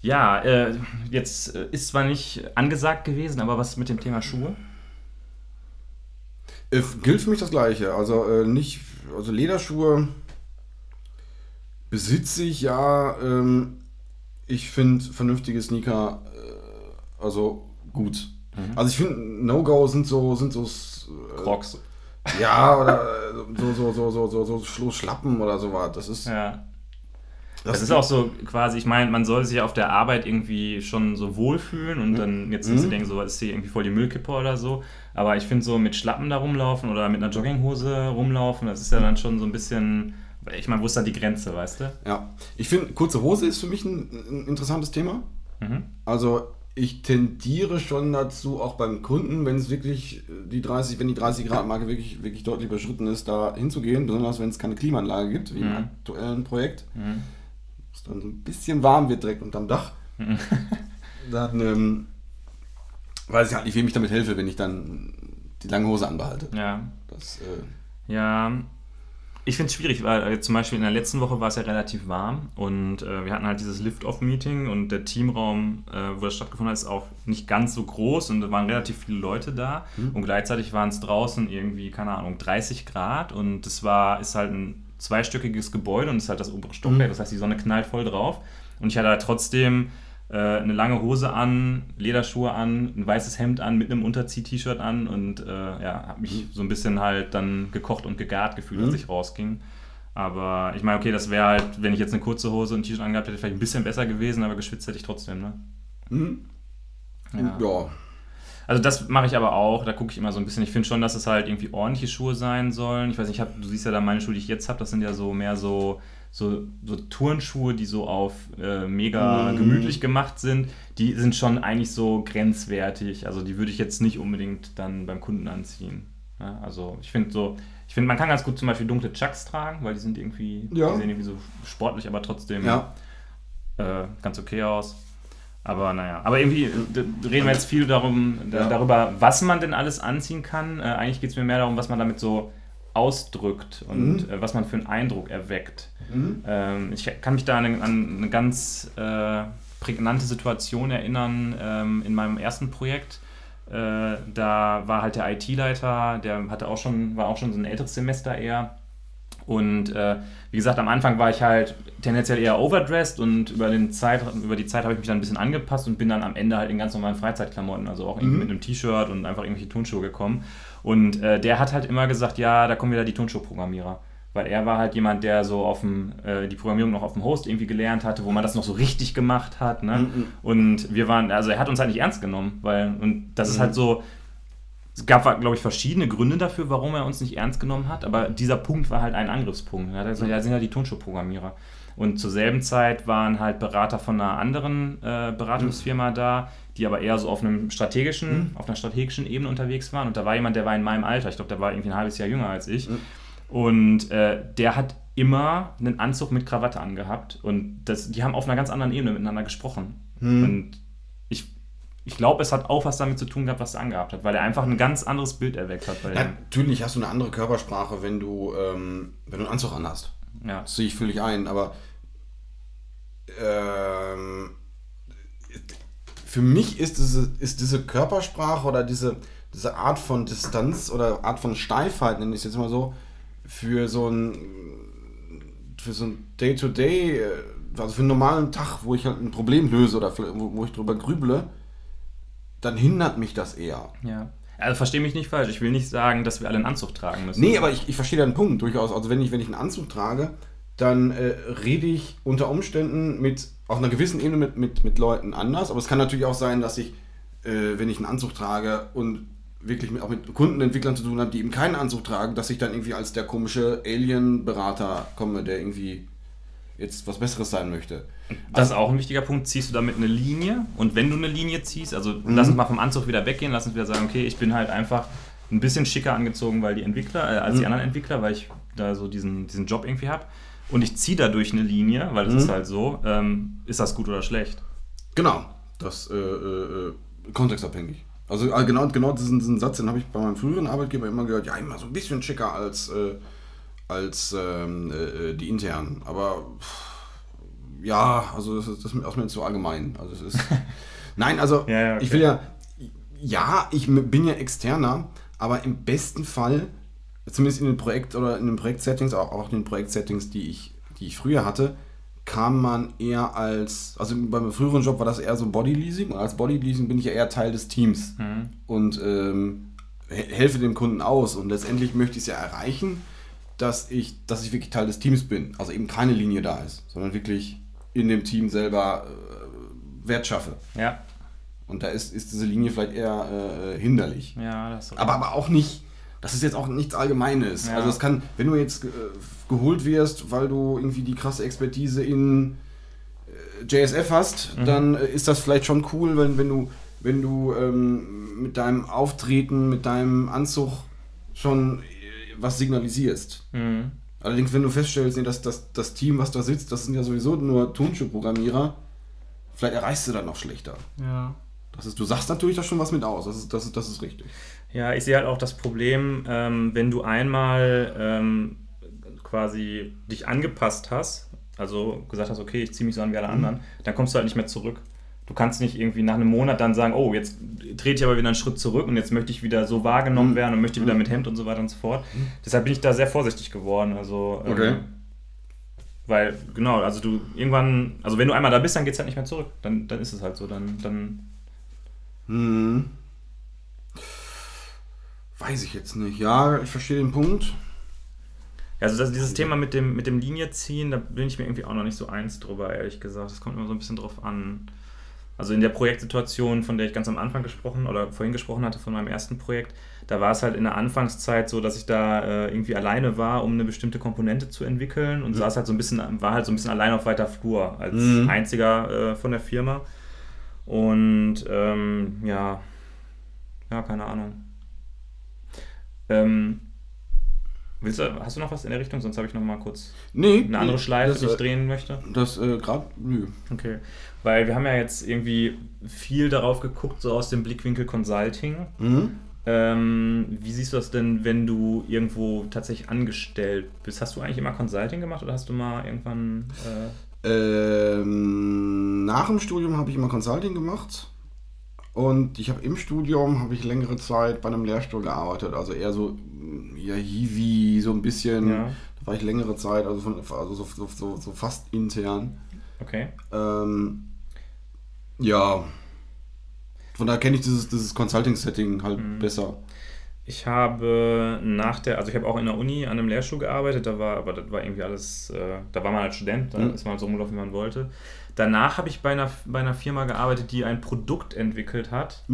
[SPEAKER 2] Ja, äh, jetzt äh, ist zwar nicht angesagt gewesen, aber was mit dem Thema Schuhe?
[SPEAKER 3] Äh, gilt für mich das Gleiche. Also äh, nicht, also Lederschuhe besitze ich ja. Ähm, ich finde vernünftige Sneaker äh, also gut. Also ich finde No-Go sind so sind so äh,
[SPEAKER 2] Crocs.
[SPEAKER 3] ja oder äh, so so so so so so Schlo- Schlappen oder sowas. Das ist
[SPEAKER 2] Ja. Das ist auch so quasi, ich meine, man soll sich auf der Arbeit irgendwie schon so wohlfühlen und dann jetzt nicht so
[SPEAKER 3] Mhm.
[SPEAKER 2] denken, so ist hier irgendwie voll die Müllkippe oder so. Aber ich finde so mit Schlappen da rumlaufen oder mit einer Jogginghose rumlaufen, das ist ja dann schon so ein bisschen, ich meine, wo ist da die Grenze, weißt du?
[SPEAKER 3] ja. Ich finde kurze Hose ist für mich ein, ein interessantes Thema.
[SPEAKER 2] Mhm.
[SPEAKER 3] Also ich tendiere schon dazu, auch beim Kunden, wenn es wirklich äh, die 30, wenn die 30 Grad Marke wirklich, wirklich deutlich überschritten ist, da hinzugehen, besonders wenn es keine Klimaanlage gibt, wie im
[SPEAKER 2] Mhm.
[SPEAKER 3] aktuellen Projekt,
[SPEAKER 2] Mhm.
[SPEAKER 3] wo es dann so ein bisschen warm wird direkt unterm Dach, dann ähm, weiß ich halt nicht, wem ich damit helfe, wenn ich dann die lange Hose anbehalte.
[SPEAKER 2] Ja.
[SPEAKER 3] Das, äh,
[SPEAKER 2] Ja, ich finde es schwierig, weil äh, zum Beispiel in der letzten Woche war es ja relativ warm und äh, wir hatten halt dieses Lift-Off-Meeting und der Teamraum, äh, wo das stattgefunden hat, ist auch nicht ganz so groß und da waren relativ viele Leute da und gleichzeitig waren es draußen irgendwie, keine Ahnung, 30 Grad und es war, ist halt ein zweistöckiges Gebäude und es ist halt das obere Stockwerk, das heißt, die Sonne knallt voll drauf und ich hatte halt trotzdem eine lange Hose an, Lederschuhe an, ein weißes Hemd an, mit einem Unterzieh-T-Shirt an und äh, ja, habe mich so ein bisschen halt dann gekocht und gegart gefühlt, als
[SPEAKER 3] Mhm.
[SPEAKER 2] ich rausging. Aber ich meine, okay, das wäre halt, wenn ich jetzt eine kurze Hose und ein T-Shirt angehabt hätte, vielleicht ein bisschen besser gewesen, aber geschwitzt hätte ich trotzdem, ne?
[SPEAKER 3] hm?
[SPEAKER 2] Ja.
[SPEAKER 3] ja.
[SPEAKER 2] Also das mache ich aber auch, da gucke ich immer so ein bisschen. Ich finde schon, dass es halt irgendwie ordentliche Schuhe sein sollen. Ich weiß nicht, ich hab, du siehst ja da meine Schuhe, die ich jetzt habe, das sind ja so mehr so, so, so Turnschuhe, die so auf äh, mega
[SPEAKER 3] Mhm.
[SPEAKER 2] gemütlich gemacht sind. Die sind schon eigentlich so grenzwertig. Also die würde ich jetzt nicht unbedingt dann beim Kunden anziehen. Ja, also ich finde so, ich finde, man kann ganz gut zum Beispiel dunkle Chucks tragen, weil die sind irgendwie,
[SPEAKER 3] Ja.
[SPEAKER 2] die sehen irgendwie so sportlich, aber trotzdem
[SPEAKER 3] Ja.
[SPEAKER 2] äh, ganz okay aus. Aber naja, aber irgendwie äh, reden wir jetzt viel darum, da-
[SPEAKER 3] Ja.
[SPEAKER 2] darüber, was man denn alles anziehen kann. Äh, eigentlich geht es mir mehr darum, was man damit so ausdrückt und
[SPEAKER 3] Mhm.
[SPEAKER 2] äh, was man für einen Eindruck erweckt.
[SPEAKER 3] Mhm.
[SPEAKER 2] Ähm, ich kann mich da an, eine- an eine ganz äh, prägnante Situation erinnern ähm, in meinem ersten Projekt. Äh, da war halt der IT-Leiter, der hatte auch schon, war auch schon so ein älteres Semester eher. Und äh, wie gesagt, am Anfang war ich halt tendenziell eher overdressed und über, den Zeit, über die Zeit habe ich mich dann ein bisschen angepasst und bin dann am Ende halt in ganz normalen Freizeitklamotten, also auch irgendwie
[SPEAKER 3] Mhm.
[SPEAKER 2] mit einem T-Shirt und einfach irgendwelche Turnschuhe gekommen. Und äh, der hat halt immer gesagt, ja, da kommen wieder die Turnschuhprogrammierer. Weil er war halt jemand, der so auf dem, äh, die Programmierung noch auf dem Host irgendwie gelernt hatte, wo man das noch so richtig gemacht hat. Ne?
[SPEAKER 3] Mhm.
[SPEAKER 2] Und wir waren, also er hat uns halt nicht ernst genommen, weil, und das ist halt so, es gab, glaube ich, verschiedene Gründe dafür, warum er uns nicht ernst genommen hat, aber dieser Punkt war halt ein Angriffspunkt. Er hat gesagt, ja, sind ja die Turnschuhprogrammierer. Und zur selben Zeit waren halt Berater von einer anderen äh, Beratungsfirma da, die aber eher so auf einem strategischen, auf einer strategischen Ebene unterwegs waren. Und da war jemand, der war in meinem Alter, ich glaube, der war irgendwie ein halbes Jahr jünger als ich. Und äh, der hat immer einen Anzug mit Krawatte angehabt. Und das, die haben auf einer ganz anderen Ebene miteinander gesprochen. Und ich, ich glaube, es hat auch was damit zu tun gehabt, was er angehabt hat, weil er einfach ein ganz anderes Bild erweckt hat
[SPEAKER 3] natürlich hast du eine andere Körpersprache, wenn du, ähm, wenn du einen Anzug anhast.
[SPEAKER 2] Ja.
[SPEAKER 3] Das sehe ich völlig ein, aber ähm, für mich ist diese, ist diese Körpersprache oder diese, diese Art von Distanz oder Art von Steifheit, nenne ich es jetzt mal so, für so ein für so ein Day-to-Day, äh, also für einen normalen Tag, wo ich halt ein Problem löse oder wo, wo ich drüber grüble, dann hindert mich das eher.
[SPEAKER 2] ja. Also verstehe mich nicht falsch. Ich will nicht sagen, dass wir alle einen Anzug tragen müssen.
[SPEAKER 3] Nee, aber ich, ich verstehe deinen Punkt durchaus. Also wenn ich, wenn ich einen Anzug trage, dann äh, rede ich unter Umständen mit, auf einer gewissen Ebene mit, mit, mit Leuten anders. Aber es kann natürlich auch sein, dass ich, äh, wenn ich einen Anzug trage und wirklich mit, auch mit Kundenentwicklern zu tun habe, die eben keinen Anzug tragen, dass ich dann irgendwie als der komische Alien-Berater komme, der irgendwie jetzt was Besseres sein möchte.
[SPEAKER 2] Das ist auch ein wichtiger Punkt. Ziehst du damit eine Linie? Und wenn du eine Linie ziehst, also lass uns mal vom Anzug wieder weggehen, lass uns wieder sagen, okay, ich bin halt einfach ein bisschen schicker angezogen, weil die Entwickler, äh, als die anderen Entwickler, weil ich da so diesen, diesen Job irgendwie habe. Und ich ziehe dadurch eine Linie, weil das ist halt so. Ähm, ist das gut oder schlecht?
[SPEAKER 3] Genau, das äh, äh, kontextabhängig. Also äh, genau, genau diesen, diesen Satz, den habe ich bei meinem früheren Arbeitgeber immer gehört, ja, immer so ein bisschen schicker als, äh, als ähm, äh, die internen. Aber pff, ja, also das ist, das ist mir zu allgemein. Also es ist. Nein, also
[SPEAKER 2] Ja, ja, okay.
[SPEAKER 3] ich will ja. Ja, ich bin ja externer, aber im besten Fall, zumindest in den Projekt oder in den Projektsettings, auch, auch in den Projektsettings, die ich, die ich früher hatte, kam man eher als, also beim früheren Job war das eher so Bodyleasing und als Bodyleasing bin ich ja eher Teil des Teams und ähm, he- helfe dem Kunden aus und letztendlich möchte ich es ja erreichen, dass ich, dass ich wirklich Teil des Teams bin, also eben keine Linie da ist, sondern wirklich in dem Team selber äh, Wert schaffe.
[SPEAKER 2] Ja.
[SPEAKER 3] Und da ist, ist diese Linie vielleicht eher äh, hinderlich.
[SPEAKER 2] Ja, das
[SPEAKER 3] Aber, aber auch nicht, das ist jetzt auch nichts Allgemeines.
[SPEAKER 2] Ja.
[SPEAKER 3] Also es kann, wenn du jetzt äh, geholt wirst, weil du irgendwie die krasse Expertise in äh, JSF hast,
[SPEAKER 2] Mhm.
[SPEAKER 3] dann äh, ist das vielleicht schon cool, wenn, wenn du, wenn du ähm, mit deinem Auftreten, mit deinem Anzug schon was signalisierst.
[SPEAKER 2] Mhm.
[SPEAKER 3] Allerdings, wenn du feststellst, nee, dass das, das Team, was da sitzt, das sind ja sowieso nur Turnschuhprogrammierer, vielleicht erreichst du dann noch schlechter.
[SPEAKER 2] Ja.
[SPEAKER 3] Das ist, du sagst natürlich da schon was mit aus, das ist, das ist, das ist richtig.
[SPEAKER 2] Ja, ich sehe halt auch das Problem, ähm, wenn du einmal ähm, quasi dich angepasst hast, also gesagt hast, okay, ich ziehe mich so an wie alle anderen, dann kommst du halt nicht mehr zurück. Du kannst nicht irgendwie nach einem Monat dann sagen, oh, jetzt trete ich aber wieder einen Schritt zurück und jetzt möchte ich wieder so wahrgenommen werden und möchte wieder mit Hemd und so weiter und so fort. Deshalb bin ich da sehr vorsichtig geworden. Also, ähm,
[SPEAKER 3] Okay.
[SPEAKER 2] weil, genau, also du irgendwann, also wenn du einmal da bist, dann geht es halt nicht mehr zurück. Dann, dann ist es halt so. Dann, dann
[SPEAKER 3] Hm. Weiß ich jetzt nicht. Ja, ich verstehe den Punkt.
[SPEAKER 2] Ja, Also das, dieses Thema mit dem, mit dem Linie ziehen, da bin ich mir irgendwie auch noch nicht so eins drüber, ehrlich gesagt. Das kommt immer so ein bisschen drauf an. Also in der Projektsituation, von der ich ganz am Anfang gesprochen oder vorhin gesprochen hatte, von meinem ersten Projekt, da war es halt in der Anfangszeit so, dass ich da äh, irgendwie alleine war, um eine bestimmte Komponente zu entwickeln und saß halt so ein bisschen, war halt so ein bisschen allein auf weiter Flur als
[SPEAKER 3] Mhm.
[SPEAKER 2] einziger äh, von der Firma. Und ähm, ja, ja, keine Ahnung. Ähm, willst du, hast du noch was in der Richtung? Sonst habe ich noch mal kurz
[SPEAKER 3] Nee.
[SPEAKER 2] eine andere Schleife,
[SPEAKER 3] das,
[SPEAKER 2] die ich
[SPEAKER 3] äh,
[SPEAKER 2] drehen möchte.
[SPEAKER 3] Das äh, gerade, nö.
[SPEAKER 2] Okay. Weil wir haben ja jetzt irgendwie viel darauf geguckt, so aus dem Blickwinkel Consulting.
[SPEAKER 3] Mhm.
[SPEAKER 2] Ähm, wie siehst du das denn, wenn du irgendwo tatsächlich angestellt bist? Hast du eigentlich immer Consulting gemacht oder hast du mal irgendwann. Äh,
[SPEAKER 3] Ähm, nach dem Studium habe ich immer Consulting gemacht Und ich habe im Studium, habe ich längere Zeit bei einem Lehrstuhl gearbeitet, also eher so, ja, Hiwi, so ein bisschen.
[SPEAKER 2] Ja.
[SPEAKER 3] Da war ich längere Zeit, also, von, also so, so, so, so fast intern.
[SPEAKER 2] Okay.
[SPEAKER 3] Ähm, ja, von daher kenne ich dieses, dieses Consulting-Setting halt
[SPEAKER 2] Mhm.
[SPEAKER 3] besser.
[SPEAKER 2] Ich habe nach der, also ich habe auch in der Uni an einem Lehrstuhl gearbeitet, da war, aber das war irgendwie alles, äh, da war man als Student, da
[SPEAKER 3] Mhm.
[SPEAKER 2] ist man halt so rumgelaufen, wie man wollte. Danach habe ich bei einer, bei einer Firma gearbeitet, die ein Produkt entwickelt hat.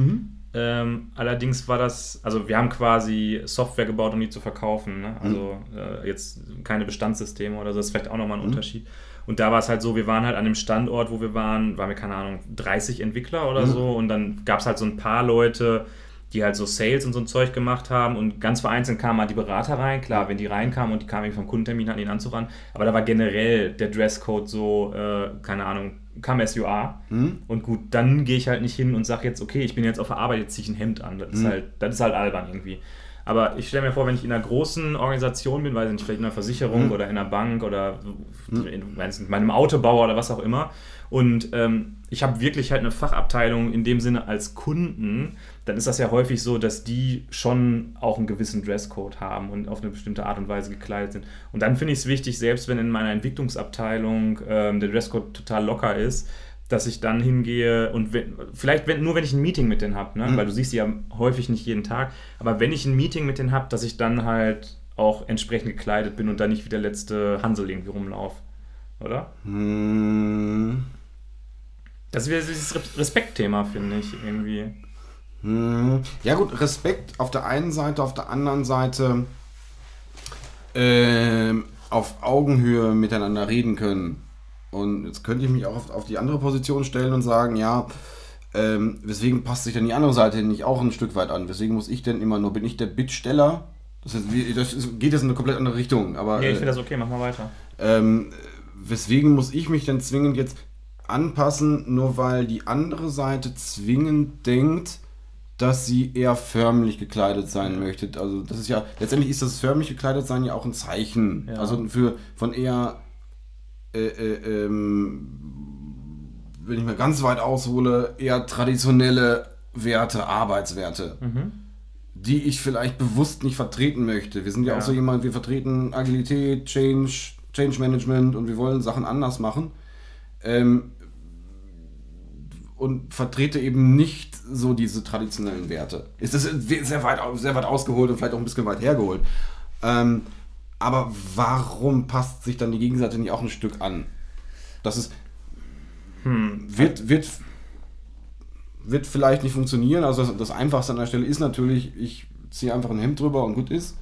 [SPEAKER 2] Ähm, allerdings war das, also wir haben quasi Software gebaut, um die zu verkaufen. Ne? Also äh, jetzt keine Bestandssysteme oder so, das ist vielleicht auch nochmal ein Unterschied. Und da war es halt so, wir waren halt an dem Standort, wo wir waren, waren wir, keine Ahnung, 30 Entwickler oder
[SPEAKER 3] Mhm.
[SPEAKER 2] so. Und dann gab es halt so ein paar Leute, die halt so Sales und so ein Zeug gemacht haben. Und ganz vereinzelt kamen halt die Berater rein. Klar, wenn die reinkamen und die kamen vom Kundentermin, hatten den Anzug an. Aber da war generell der Dresscode so, äh, keine Ahnung, come as you are.
[SPEAKER 3] Mhm.
[SPEAKER 2] Und gut, dann gehe ich halt nicht hin und sage jetzt, okay, ich bin jetzt auf der Arbeit, jetzt ziehe ich ein Hemd an. Das ist,
[SPEAKER 3] Mhm.
[SPEAKER 2] halt, das ist halt albern irgendwie. Aber ich stelle mir vor, wenn ich in einer großen Organisation bin, weiß ich nicht, vielleicht in einer Versicherung
[SPEAKER 3] Mhm.
[SPEAKER 2] oder in einer Bank oder in, weiß nicht, bei einem Autobauer oder was auch immer. Und ähm, ich habe wirklich halt eine Fachabteilung in dem Sinne als Kunden, dann ist das ja häufig so, dass die schon auch einen gewissen Dresscode haben und auf eine bestimmte Art und Weise gekleidet sind. Und dann finde ich es wichtig, selbst wenn in meiner Entwicklungsabteilung ähm, der Dresscode total locker ist, dass ich dann hingehe und wenn, vielleicht wenn, nur wenn ich ein Meeting mit denen habe, ne?
[SPEAKER 3] Mhm.
[SPEAKER 2] weil du siehst sie ja häufig nicht jeden Tag, aber wenn ich ein Meeting mit denen habe, dass ich dann halt auch entsprechend gekleidet bin und dann nicht wie der letzte Hansel irgendwie rumlaufe. Oder?
[SPEAKER 3] Hm.
[SPEAKER 2] Das ist wieder dieses Re- Respektthema, finde ich, irgendwie.
[SPEAKER 3] Hm. Ja gut, Respekt auf der einen Seite, auf der anderen Seite ähm, auf Augenhöhe miteinander reden können. Und jetzt könnte ich mich auch auf, auf die andere Position stellen und sagen, ja, ähm, weswegen passt sich denn die andere Seite nicht auch ein Stück weit an? Weswegen muss ich denn immer nur, bin ich der Bittsteller? Das, ist, das ist, geht jetzt in eine komplett andere Richtung. Aber,
[SPEAKER 2] Ja, ich
[SPEAKER 3] äh,
[SPEAKER 2] finde das okay, mach mal weiter.
[SPEAKER 3] ähm, weswegen muss ich mich denn zwingend jetzt anpassen, nur weil die andere Seite zwingend denkt, dass sie eher förmlich gekleidet sein möchte. Also das ist ja, letztendlich ist das förmlich gekleidet sein ja auch ein Zeichen.
[SPEAKER 2] Ja.
[SPEAKER 3] Also für von eher, äh, äh, ähm, wenn ich mal ganz weit aushole, eher traditionelle Werte, Arbeitswerte
[SPEAKER 2] Mhm.
[SPEAKER 3] die ich vielleicht bewusst nicht vertreten möchte. Wir sind ja,
[SPEAKER 2] Ja.
[SPEAKER 3] auch so jemand, wir vertreten Agilität, Change, Change Management und wir wollen Sachen anders machen. Ähm, und vertrete eben nicht so diese traditionellen Werte. Ist das sehr weit, sehr weit ausgeholt und vielleicht auch ein bisschen weit hergeholt. Ähm, aber warum passt sich dann die Gegenseite nicht auch ein Stück an? Das ist,
[SPEAKER 2] Hm.
[SPEAKER 3] wird, wird, wird vielleicht nicht funktionieren. Also das, das Einfachste an der Stelle ist natürlich, ich ziehe einfach ein Hemd drüber und gut ist.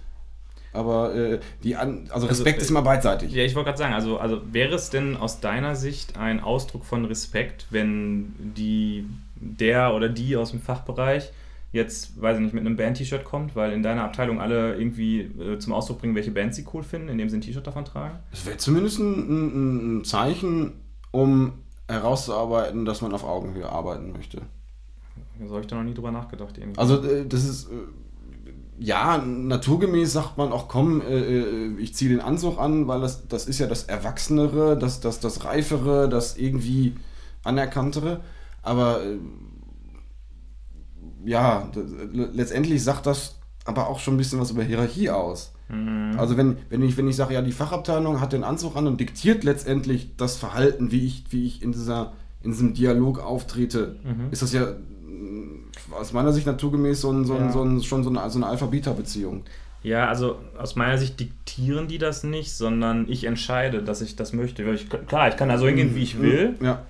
[SPEAKER 3] Aber äh, die an, also Respekt
[SPEAKER 2] äh,
[SPEAKER 3] ist immer beidseitig.
[SPEAKER 2] Ja, ich wollte gerade sagen, also, also wäre es denn aus deiner Sicht ein Ausdruck von Respekt, wenn die, der oder die aus dem Fachbereich jetzt, weiß ich nicht, mit einem Band-T-Shirt kommt, weil in deiner Abteilung alle irgendwie äh, zum Ausdruck bringen, welche Bands sie cool finden, indem sie ein T-Shirt davon tragen?
[SPEAKER 3] Es wäre zumindest ein, ein, ein Zeichen, um herauszuarbeiten, dass man auf Augenhöhe arbeiten möchte.
[SPEAKER 2] Da habe ich da noch nie drüber nachgedacht. Irgendwie.
[SPEAKER 3] Also äh, das ist äh, ja naturgemäß sagt man auch komm, äh, äh, ich ziehe den Anzug an, weil das, das ist ja das Erwachsenere, das, das, das Reifere, das irgendwie Anerkanntere. Aber äh, ja, letztendlich sagt das aber auch schon ein bisschen was über Hierarchie aus.
[SPEAKER 2] Mhm.
[SPEAKER 3] Also wenn, wenn ich, wenn ich sage, ja, die Fachabteilung hat den Anzug an und diktiert letztendlich das Verhalten, wie ich, wie ich in, dieser, in diesem Dialog auftrete,
[SPEAKER 2] Mhm.
[SPEAKER 3] ist das ja aus meiner Sicht naturgemäß so ein, so ein,
[SPEAKER 2] Ja.
[SPEAKER 3] so ein, schon so eine, so eine Alpha-Beta-Beziehung.
[SPEAKER 2] Ja, also aus meiner Sicht diktieren die das nicht, sondern ich entscheide, dass ich das möchte. Ich, klar, ich kann da so hingehen, wie ich will.
[SPEAKER 3] Ja.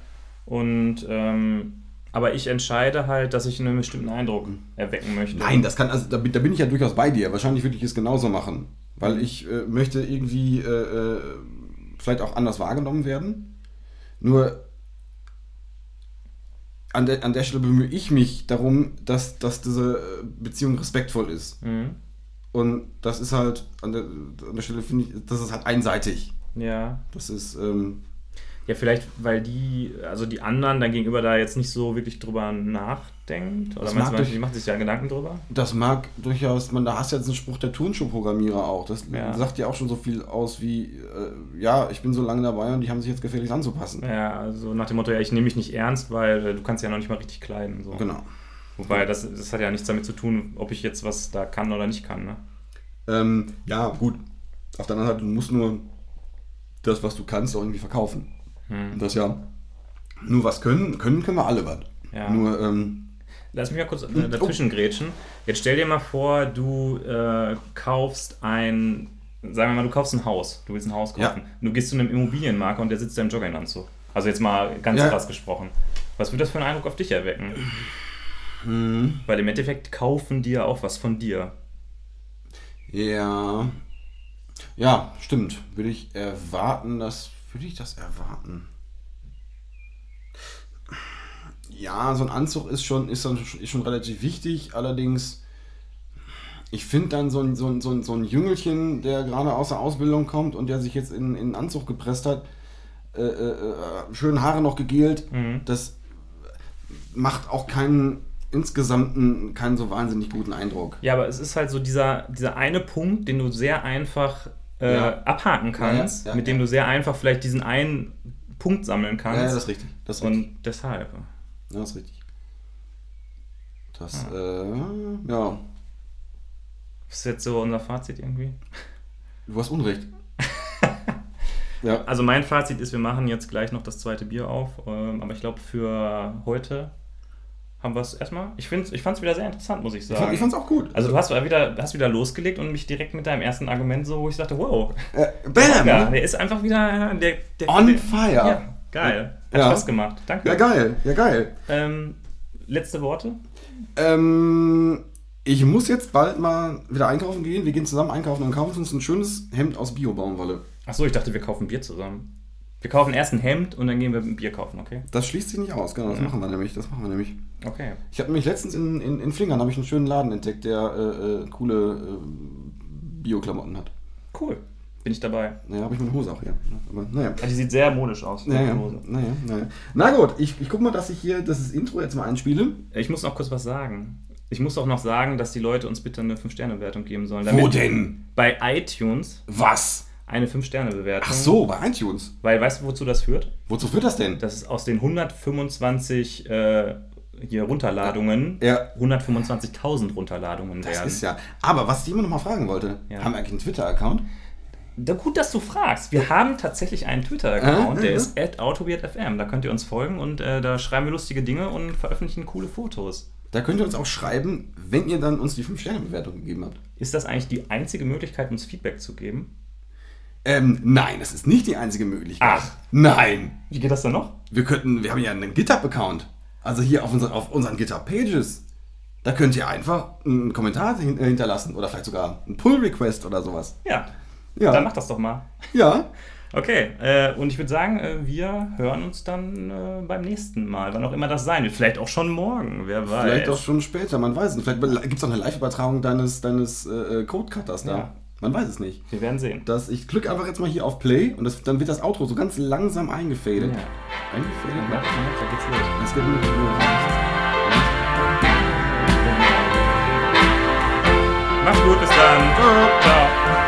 [SPEAKER 2] Und ähm, aber ich entscheide halt, dass ich einen bestimmten Eindruck erwecken möchte.
[SPEAKER 3] Nein, das kann, also da, bin- da bin ich ja durchaus bei dir. Wahrscheinlich würde ich es genauso machen. Weil ich äh, möchte irgendwie äh, äh, vielleicht auch anders wahrgenommen werden. Nur an der, an der Stelle bemühe ich mich darum, dass, dass diese äh, Beziehung respektvoll ist.
[SPEAKER 2] Mhm.
[SPEAKER 3] Und das ist halt, an der, an der Stelle finde ich, das ist halt einseitig.
[SPEAKER 2] Ja.
[SPEAKER 3] Das ist, ähm,
[SPEAKER 2] Ja, vielleicht, weil die, also die anderen dann gegenüber da jetzt nicht so wirklich drüber nachdenkt. Oder
[SPEAKER 3] Das
[SPEAKER 2] meinst du,
[SPEAKER 3] durch-
[SPEAKER 2] die macht sich ja Gedanken drüber?
[SPEAKER 3] das mag durchaus, man, da hast du jetzt einen Spruch der Turnschuhprogrammierer auch. Das
[SPEAKER 2] Ja.
[SPEAKER 3] sagt ja auch schon so viel aus wie, äh, ja, ich bin so lange dabei und die haben sich jetzt gefälligst anzupassen.
[SPEAKER 2] Ja, also nach dem Motto, ja, ich nehme mich nicht ernst, weil äh, du kannst ja noch nicht mal richtig kleiden. So.
[SPEAKER 3] Genau.
[SPEAKER 2] Wobei, das, das hat ja nichts damit zu tun, ob ich jetzt was da kann oder nicht kann. Ne?
[SPEAKER 3] Ähm, ja, gut. Auf der anderen Seite, du musst nur das, was du kannst, auch irgendwie verkaufen.
[SPEAKER 2] Hm.
[SPEAKER 3] Und das ja nur was können, können können wir alle was.
[SPEAKER 2] Ja.
[SPEAKER 3] Nur, ähm,
[SPEAKER 2] Lass mich mal kurz äh, dazwischen grätschen. Jetzt stell dir mal vor, du äh, kaufst ein, sagen wir mal, du kaufst ein Haus. Du willst ein Haus kaufen.
[SPEAKER 3] Ja.
[SPEAKER 2] Und du gehst zu einem Immobilienmakler und der sitzt da im Jogginganzug. Also jetzt mal ganz
[SPEAKER 3] Ja.
[SPEAKER 2] krass gesprochen. Was wird das für einen Eindruck auf dich erwecken?
[SPEAKER 3] hm,
[SPEAKER 2] Weil im Endeffekt kaufen die ja auch was von dir.
[SPEAKER 3] ja. Ja, stimmt. Würde ich erwarten, dass. Würde ich das erwarten? Ja, so ein Anzug ist schon, ist dann, ist schon relativ wichtig. Allerdings, ich finde dann so ein, so, ein, so, ein, so ein Jüngelchen, der gerade aus der Ausbildung kommt und der sich jetzt in, in einen Anzug gepresst hat, äh, äh, äh, schön Haare noch gegelt,
[SPEAKER 2] Mhm.
[SPEAKER 3] das macht auch keinen insgesamt einen- keinen so wahnsinnig guten Eindruck.
[SPEAKER 2] Ja, aber es ist halt so dieser, dieser eine Punkt, den du sehr einfach äh,
[SPEAKER 3] Ja.
[SPEAKER 2] abhaken kannst,
[SPEAKER 3] Ja, ja,
[SPEAKER 2] mit dem du sehr einfach vielleicht diesen einen Punkt sammeln kannst.
[SPEAKER 3] ja, das ist richtig. Das ist richtig.
[SPEAKER 2] Und deshalb.
[SPEAKER 3] Ja, das ist richtig. Das, äh, ja,
[SPEAKER 2] ist jetzt so unser Fazit irgendwie?
[SPEAKER 3] du hast Unrecht. ja.
[SPEAKER 2] Also mein Fazit ist, wir machen jetzt gleich noch das zweite Bier auf. Ähm, aber ich glaube, für heute haben wir es erstmal. Ich, find's- ich fand es wieder sehr interessant, muss ich
[SPEAKER 3] Ich,
[SPEAKER 2] sagen.
[SPEAKER 3] fand, ich fand's auch gut.
[SPEAKER 2] also du hast wieder, hast wieder losgelegt und mich direkt mit deinem ersten Argument so, wo ich sagte, wow,
[SPEAKER 3] äh, bam!
[SPEAKER 2] ja, der ist einfach wieder der, der
[SPEAKER 3] On
[SPEAKER 2] der,
[SPEAKER 3] fire!
[SPEAKER 2] Ja, geil. Hat
[SPEAKER 3] Ja.
[SPEAKER 2] Spaß gemacht. Danke.
[SPEAKER 3] Ja, geil, ja, geil.
[SPEAKER 2] Ähm, letzte Worte?
[SPEAKER 3] Ähm, ich muss jetzt bald mal wieder einkaufen gehen. Wir gehen zusammen einkaufen und kaufen uns ein schönes Hemd aus Bio-Baumwolle.
[SPEAKER 2] Achso, ich dachte, wir kaufen Bier zusammen. Wir kaufen erst ein Hemd und dann gehen wir ein Bier kaufen, okay?
[SPEAKER 3] Das schließt sich nicht aus, genau, das
[SPEAKER 2] Ja.
[SPEAKER 3] machen wir nämlich. Das machen wir nämlich.
[SPEAKER 2] Okay.
[SPEAKER 3] Ich habe nämlich letztens in, in, in Flingern habe ich einen schönen Laden entdeckt, der äh, äh, coole äh, Bio-Klamotten hat.
[SPEAKER 2] Cool. Bin ich dabei.
[SPEAKER 3] Naja, habe ich meine Hose auch hier. Aber naja.
[SPEAKER 2] Ja, die sieht sehr modisch aus.
[SPEAKER 3] Naja, naja, naja. Na gut, ich, ich guck mal, dass ich hier das Intro jetzt mal einspiele.
[SPEAKER 2] Ich muss noch kurz was sagen. Ich muss auch noch sagen, dass die Leute uns bitte eine 5-Sterne-Bewertung geben sollen.
[SPEAKER 3] Wo denn?
[SPEAKER 2] Bei iTunes
[SPEAKER 3] Was?
[SPEAKER 2] eine 5-Sterne-Bewertung.
[SPEAKER 3] Ach so, bei iTunes.
[SPEAKER 2] Weil weißt du, wozu das führt?
[SPEAKER 3] Wozu führt das denn?
[SPEAKER 2] Das ist aus den 125 äh, hier Runterladungen
[SPEAKER 3] Ja.
[SPEAKER 2] 125.000 Runterladungen
[SPEAKER 3] Das
[SPEAKER 2] werden.
[SPEAKER 3] ist ja. Aber was ich immer noch mal fragen wollte,
[SPEAKER 2] Ja.
[SPEAKER 3] haben wir eigentlich einen Twitter-Account?
[SPEAKER 2] Da, gut, dass du fragst. Wir haben tatsächlich einen Twitter-Account,
[SPEAKER 3] Äh,
[SPEAKER 2] der
[SPEAKER 3] äh,
[SPEAKER 2] ist @autoweird_fm. Da könnt ihr uns folgen und äh, da schreiben wir lustige Dinge und veröffentlichen coole Fotos.
[SPEAKER 3] Da könnt ihr uns auch schreiben, wenn ihr dann uns die 5-Sterne-Bewertung gegeben habt.
[SPEAKER 2] Ist das eigentlich die einzige Möglichkeit, uns Feedback zu geben?
[SPEAKER 3] Ähm, nein, das ist nicht die einzige Möglichkeit.
[SPEAKER 2] Ach.
[SPEAKER 3] Nein.
[SPEAKER 2] Wie geht das denn noch?
[SPEAKER 3] Wir könnten, wir haben ja einen GitHub-Account. Also hier auf, unser, auf unseren GitHub-Pages. Da könnt ihr einfach einen Kommentar äh, hinterlassen oder vielleicht sogar einen Pull-Request oder sowas.
[SPEAKER 2] Ja.
[SPEAKER 3] Ja.
[SPEAKER 2] Dann mach das doch mal.
[SPEAKER 3] Ja.
[SPEAKER 2] Okay, äh, und ich würde sagen, äh, wir hören uns dann äh, beim nächsten Mal, wann auch immer das sein wird. Vielleicht auch schon morgen, wer weiß.
[SPEAKER 3] Vielleicht auch schon später, man weiß es nicht. Vielleicht gibt es auch eine Live-Übertragung deines, deines äh, Code-Cutters da.
[SPEAKER 2] Ja.
[SPEAKER 3] Man weiß es nicht.
[SPEAKER 2] Wir werden sehen.
[SPEAKER 3] Das, ich klicke einfach jetzt mal hier auf Play und das, dann wird das Outro so ganz langsam eingefadet.
[SPEAKER 2] Ja.
[SPEAKER 3] Eingefadet?
[SPEAKER 2] Ja,
[SPEAKER 3] Ja.
[SPEAKER 2] da geht's los.
[SPEAKER 3] Das geht mit
[SPEAKER 2] Mach's gut, bis dann.
[SPEAKER 3] Ciao.
[SPEAKER 2] Ciao.